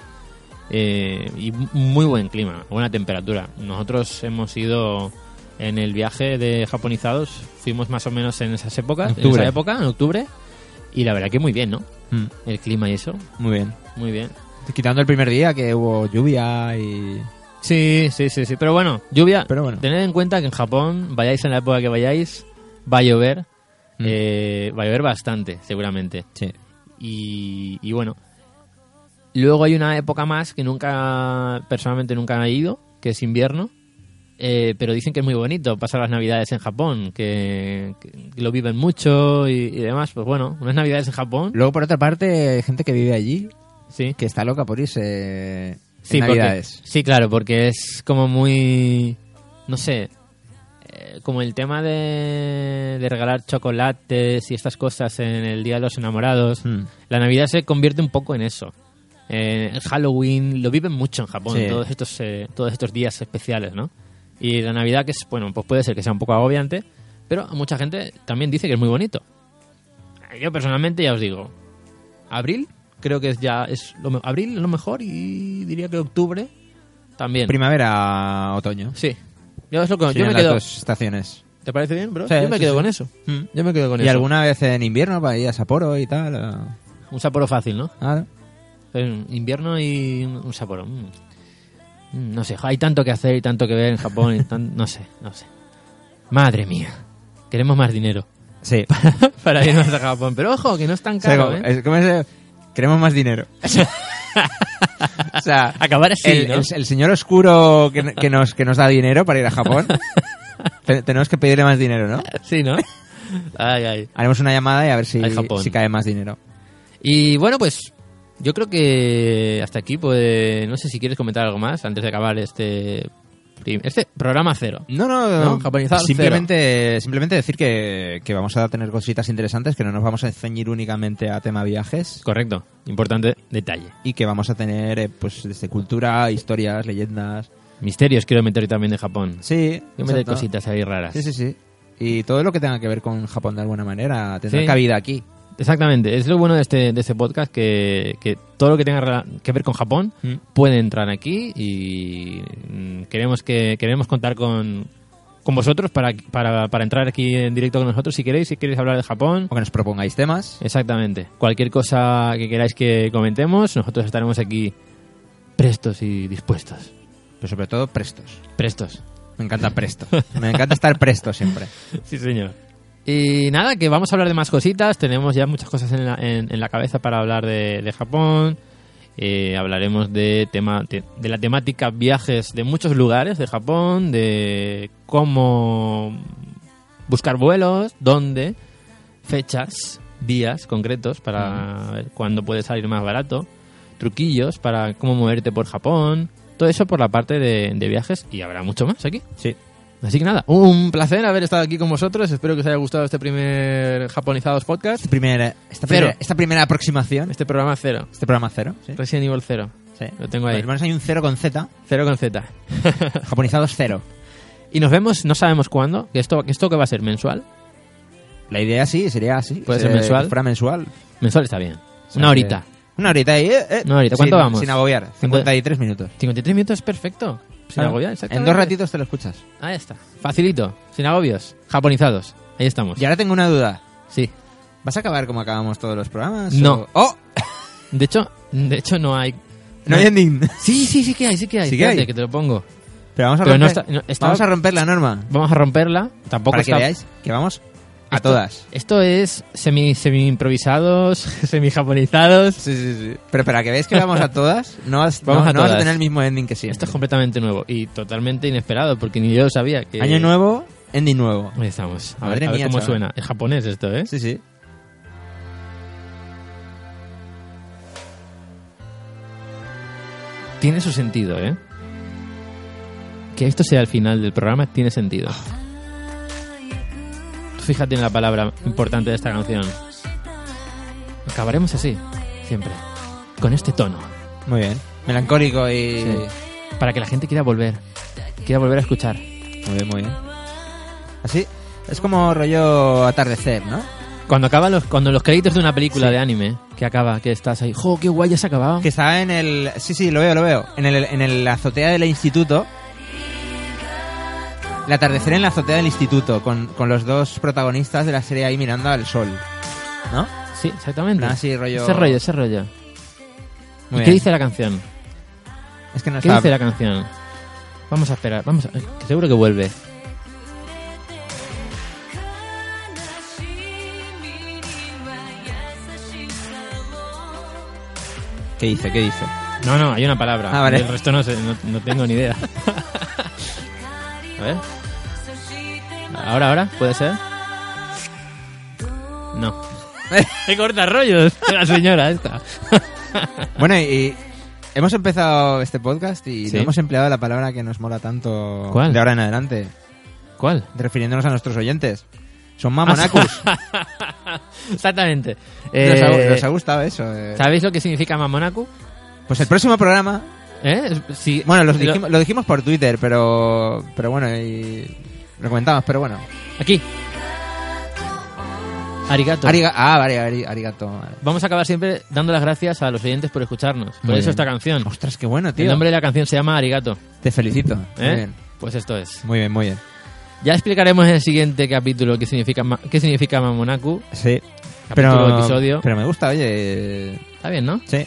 eh, y muy buen clima, buena temperatura. Nosotros hemos ido en el viaje de japonizados, fuimos más o menos en esas épocas, en Octubre. esa época, en octubre, y la verdad que muy bien, ¿no? Mm, El clima y eso, muy bien. muy bien. Quitando el primer día que hubo lluvia y... Sí, sí, sí, sí. Pero bueno, lluvia. Pero bueno. Tened en cuenta que en Japón, vayáis en la época que vayáis, va a llover. Mm. eh, va a llover bastante, seguramente. Sí. Y, y bueno. Luego hay una época más que nunca, personalmente nunca he ido, que es invierno. Eh, pero dicen que es muy bonito pasar las navidades en Japón, que, que lo viven mucho y, y demás. Pues bueno, unas navidades en Japón. Luego, por otra parte, hay gente que vive allí Sí. que está loca por irse en Sí, porque- Navidades. sí, claro, porque es como muy, no sé, eh, como el tema de, de regalar chocolates y estas cosas en el Día de los Enamorados. Mm. La Navidad se convierte un poco en eso. Eh, el Halloween lo viven mucho en Japón, Sí. todos estos eh, todos estos días especiales, ¿no? Y la Navidad que es, bueno, pues puede ser que sea un poco agobiante, pero mucha gente también dice que es muy bonito. Yo personalmente ya os digo, abril creo que es ya es lo abril es lo mejor y diría que octubre también. Primavera, otoño. sí. Yo es lo que yo Serían me las quedo. dos estaciones. ¿Te parece bien, bro? Sí, yo me sí, quedo sí. con eso. Mm. Yo me quedo con ¿Y eso. alguna vez en invierno para ir a Sapporo y tal? Un Sapporo fácil, ¿no? ah, En invierno y un un Sapporo. mm. Mm, No sé, hay tanto que hacer y tanto que ver en Japón. y tan- no sé, no sé. Madre mía. Queremos más dinero Sí. para irnos a Japón. Pero ojo, que no es tan O sea, caro, ¿eh? es Queremos más dinero. o sea, Acabar así, el, ¿no? el- el señor oscuro que, que nos, que nos da dinero para ir a Japón, te- tenemos que pedirle más dinero, ¿no? Sí, ¿no? Ay, ay. Haremos una llamada y a ver si, si cae más dinero. Y bueno, pues yo creo que hasta aquí, pues no sé si quieres comentar algo más antes de acabar este este programa cero. No, no, No, japonizado simplemente, simplemente decir que, que vamos a tener cositas interesantes, que no nos vamos a ceñir únicamente a tema viajes Correcto, importante detalle. y que vamos a tener eh, pues desde cultura, historias, leyendas. Misterios quiero meter también de Japón. Sí, Quiero meter cositas ahí raras. Sí, sí, sí. Y todo lo que tenga que ver con Japón de alguna manera tendrá Sí. cabida aquí. Exactamente, es lo bueno de este, de este podcast que, que todo lo que tenga que ver con Japón Mm. puede entrar aquí y mm, queremos que queremos contar con, con vosotros para, para, para entrar aquí en directo con nosotros si queréis, si queréis hablar de Japón. O que nos propongáis temas. Exactamente. Cualquier cosa que queráis que comentemos, nosotros estaremos aquí prestos y dispuestos. Pero sobre todo prestos. Prestos. Me encanta presto. Me encanta estar presto siempre. Sí, señor. Y nada, que vamos a hablar de más cositas. Tenemos ya muchas cosas en la, en, en la cabeza para hablar de, de Japón. Eh, hablaremos de, tema, de, de la temática viajes de muchos lugares de Japón, de cómo buscar vuelos, dónde, fechas, días concretos para ver cuándo puede salir más barato, truquillos para cómo moverte por Japón, todo eso por la parte de, de viajes y habrá mucho más aquí. Sí. Así que nada, un placer haber estado aquí con vosotros. Espero que os haya gustado este primer Japonizados podcast. Este primer- esta, primera, esta primera aproximación, Este programa cero. este programa cero. Sí. Resident Evil cero. Sí. Lo tengo ahí. Por lo menos hay un cero con Z, Cero con Z. japonizados cero. y nos vemos, no sabemos cuándo. Que esto, que esto que va a ser mensual. La idea sí, sería así. ¿Puede ser Se- mensual? fuera mensual. Mensual está bien. O sea Una que- horita. Una horita ahí. eh, eh. Una horita. ¿Cuánto Sin- vamos? Sin agobiar. 53 minutos. 53 minutos es perfecto. Sin Ah, agobiar, En dos ratitos te lo escuchas. Ahí está. Facilito. Sin agobios. Japonizados. Ahí estamos. Y ahora tengo una duda. Sí. ¿Vas a acabar como acabamos todos los programas? No. o- ¡Oh! De hecho, de hecho no hay... No hay ending. Sí, sí, sí que hay, sí que hay. Sí que hay. que te lo pongo. Pero vamos a Pero no romper, está- no, está- vamos a romper la norma. Vamos a romperla. Tampoco para que está... veáis que vamos A Esto- todas. Esto es semi, semi improvisados, semi japonizados. Sí, sí, sí. Pero para que veáis que vamos a todas, no vas, Vamos no- a no vas a todas. tener el mismo ending que siempre. Esto es completamente nuevo y totalmente inesperado porque ni yo sabía que... Año nuevo, ending nuevo. Ahí estamos. A Madre ver, a ver mía, cómo chaval. suena. Es japonés esto, ¿eh? Sí, sí. Tiene su sentido, ¿eh? Que esto sea el final del programa tiene sentido. Tú Fíjate en la palabra importante de esta canción. Acabaremos así, siempre. Con este tono. Muy bien. Melancólico y... Sí. Para que la gente quiera volver. Quiera volver a escuchar. Muy bien, muy bien. Así, es como rollo atardecer, ¿no? Cuando acaban los, cuando los créditos de una película de anime, que acaba, que estás ahí, ¡jo, qué guay, ya se ha acabado! Que está en el... Sí, sí, lo veo, lo veo. En el, en el azotea del instituto. El atardecer en la azotea del instituto, con, con los dos protagonistas de la serie ahí mirando al sol. ¿No? Sí, exactamente. plan así, rollo- Ese rollo, ese rollo. ¿Y qué bien. dice la canción? Es que no ¿Qué está... dice la canción? Vamos a esperar, vamos a... que Seguro que vuelve. ¿Qué dice? ¿Qué dice? No, no, hay una palabra. Ah, vale. El resto no sé, no, no tengo ni idea. a ver. Ahora, ahora, ¿puede ser? No. ¡Qué corta rollos! La señora esta. Bueno, y, hemos empezado este podcast y Sí. no hemos empleado la palabra que nos mola tanto ¿Cuál? de ahora en adelante, ¿Cuál? refiriéndonos a nuestros oyentes. Son mamonacus. Exactamente. Nos, Eh, ha, nos ha gustado eso. eh. ¿Sabéis lo que significa mamonaku? Pues el próximo programa, ¿Eh? Sí, bueno, lo lo- dijimos, lo dijimos por Twitter, pero pero bueno, y lo comentamos, pero bueno. Aquí. Arigato. Ariga- ah, vale, ari- arigato. vale. Vamos a acabar siempre dando las gracias a los oyentes por escucharnos. Por Muy eso esta canción. Ostras, qué bueno, El tío. nombre de la canción se llama Arigato. Te felicito. Muy ¿eh? bien. Pues esto es. Muy bien, muy bien. Ya explicaremos en el siguiente capítulo qué significa, ma- qué significa Mamonaku. Sí. Capítulo, Pero, episodio. pero me gusta, oye. Está bien, ¿no? Sí.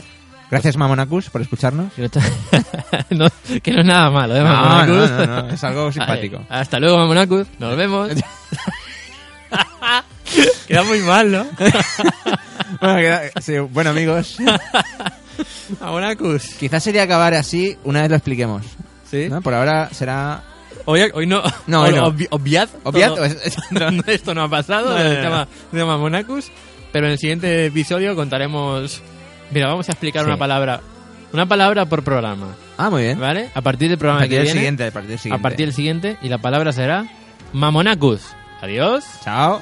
Gracias, Mamonacus, por escucharnos. Que no, que no es nada malo, ¿eh? Mamonacus? no, no, no, es algo simpático. Vale, Hasta luego, Mamonacus. Nos vemos. Queda muy mal, ¿no? Bueno, queda- sí, bueno, amigos, Mamonacus. quizás sería acabar así una vez lo expliquemos. ¿Sí? ¿no? Por ahora será. Hoy, hoy no. No, hoy no. Obvi- obviad. Obviad, todo- pues, es- No, esto no ha pasado. No, el tema de Mamonacus. Pero en el siguiente episodio contaremos. Mira, vamos a explicar Sí. una palabra. Una palabra por programa. Ah, muy bien. ¿Vale? A partir del A programa partir que del viene. siguiente, a partir del siguiente. A partir del siguiente. Y la palabra será Mamonacus. Adiós. Chao.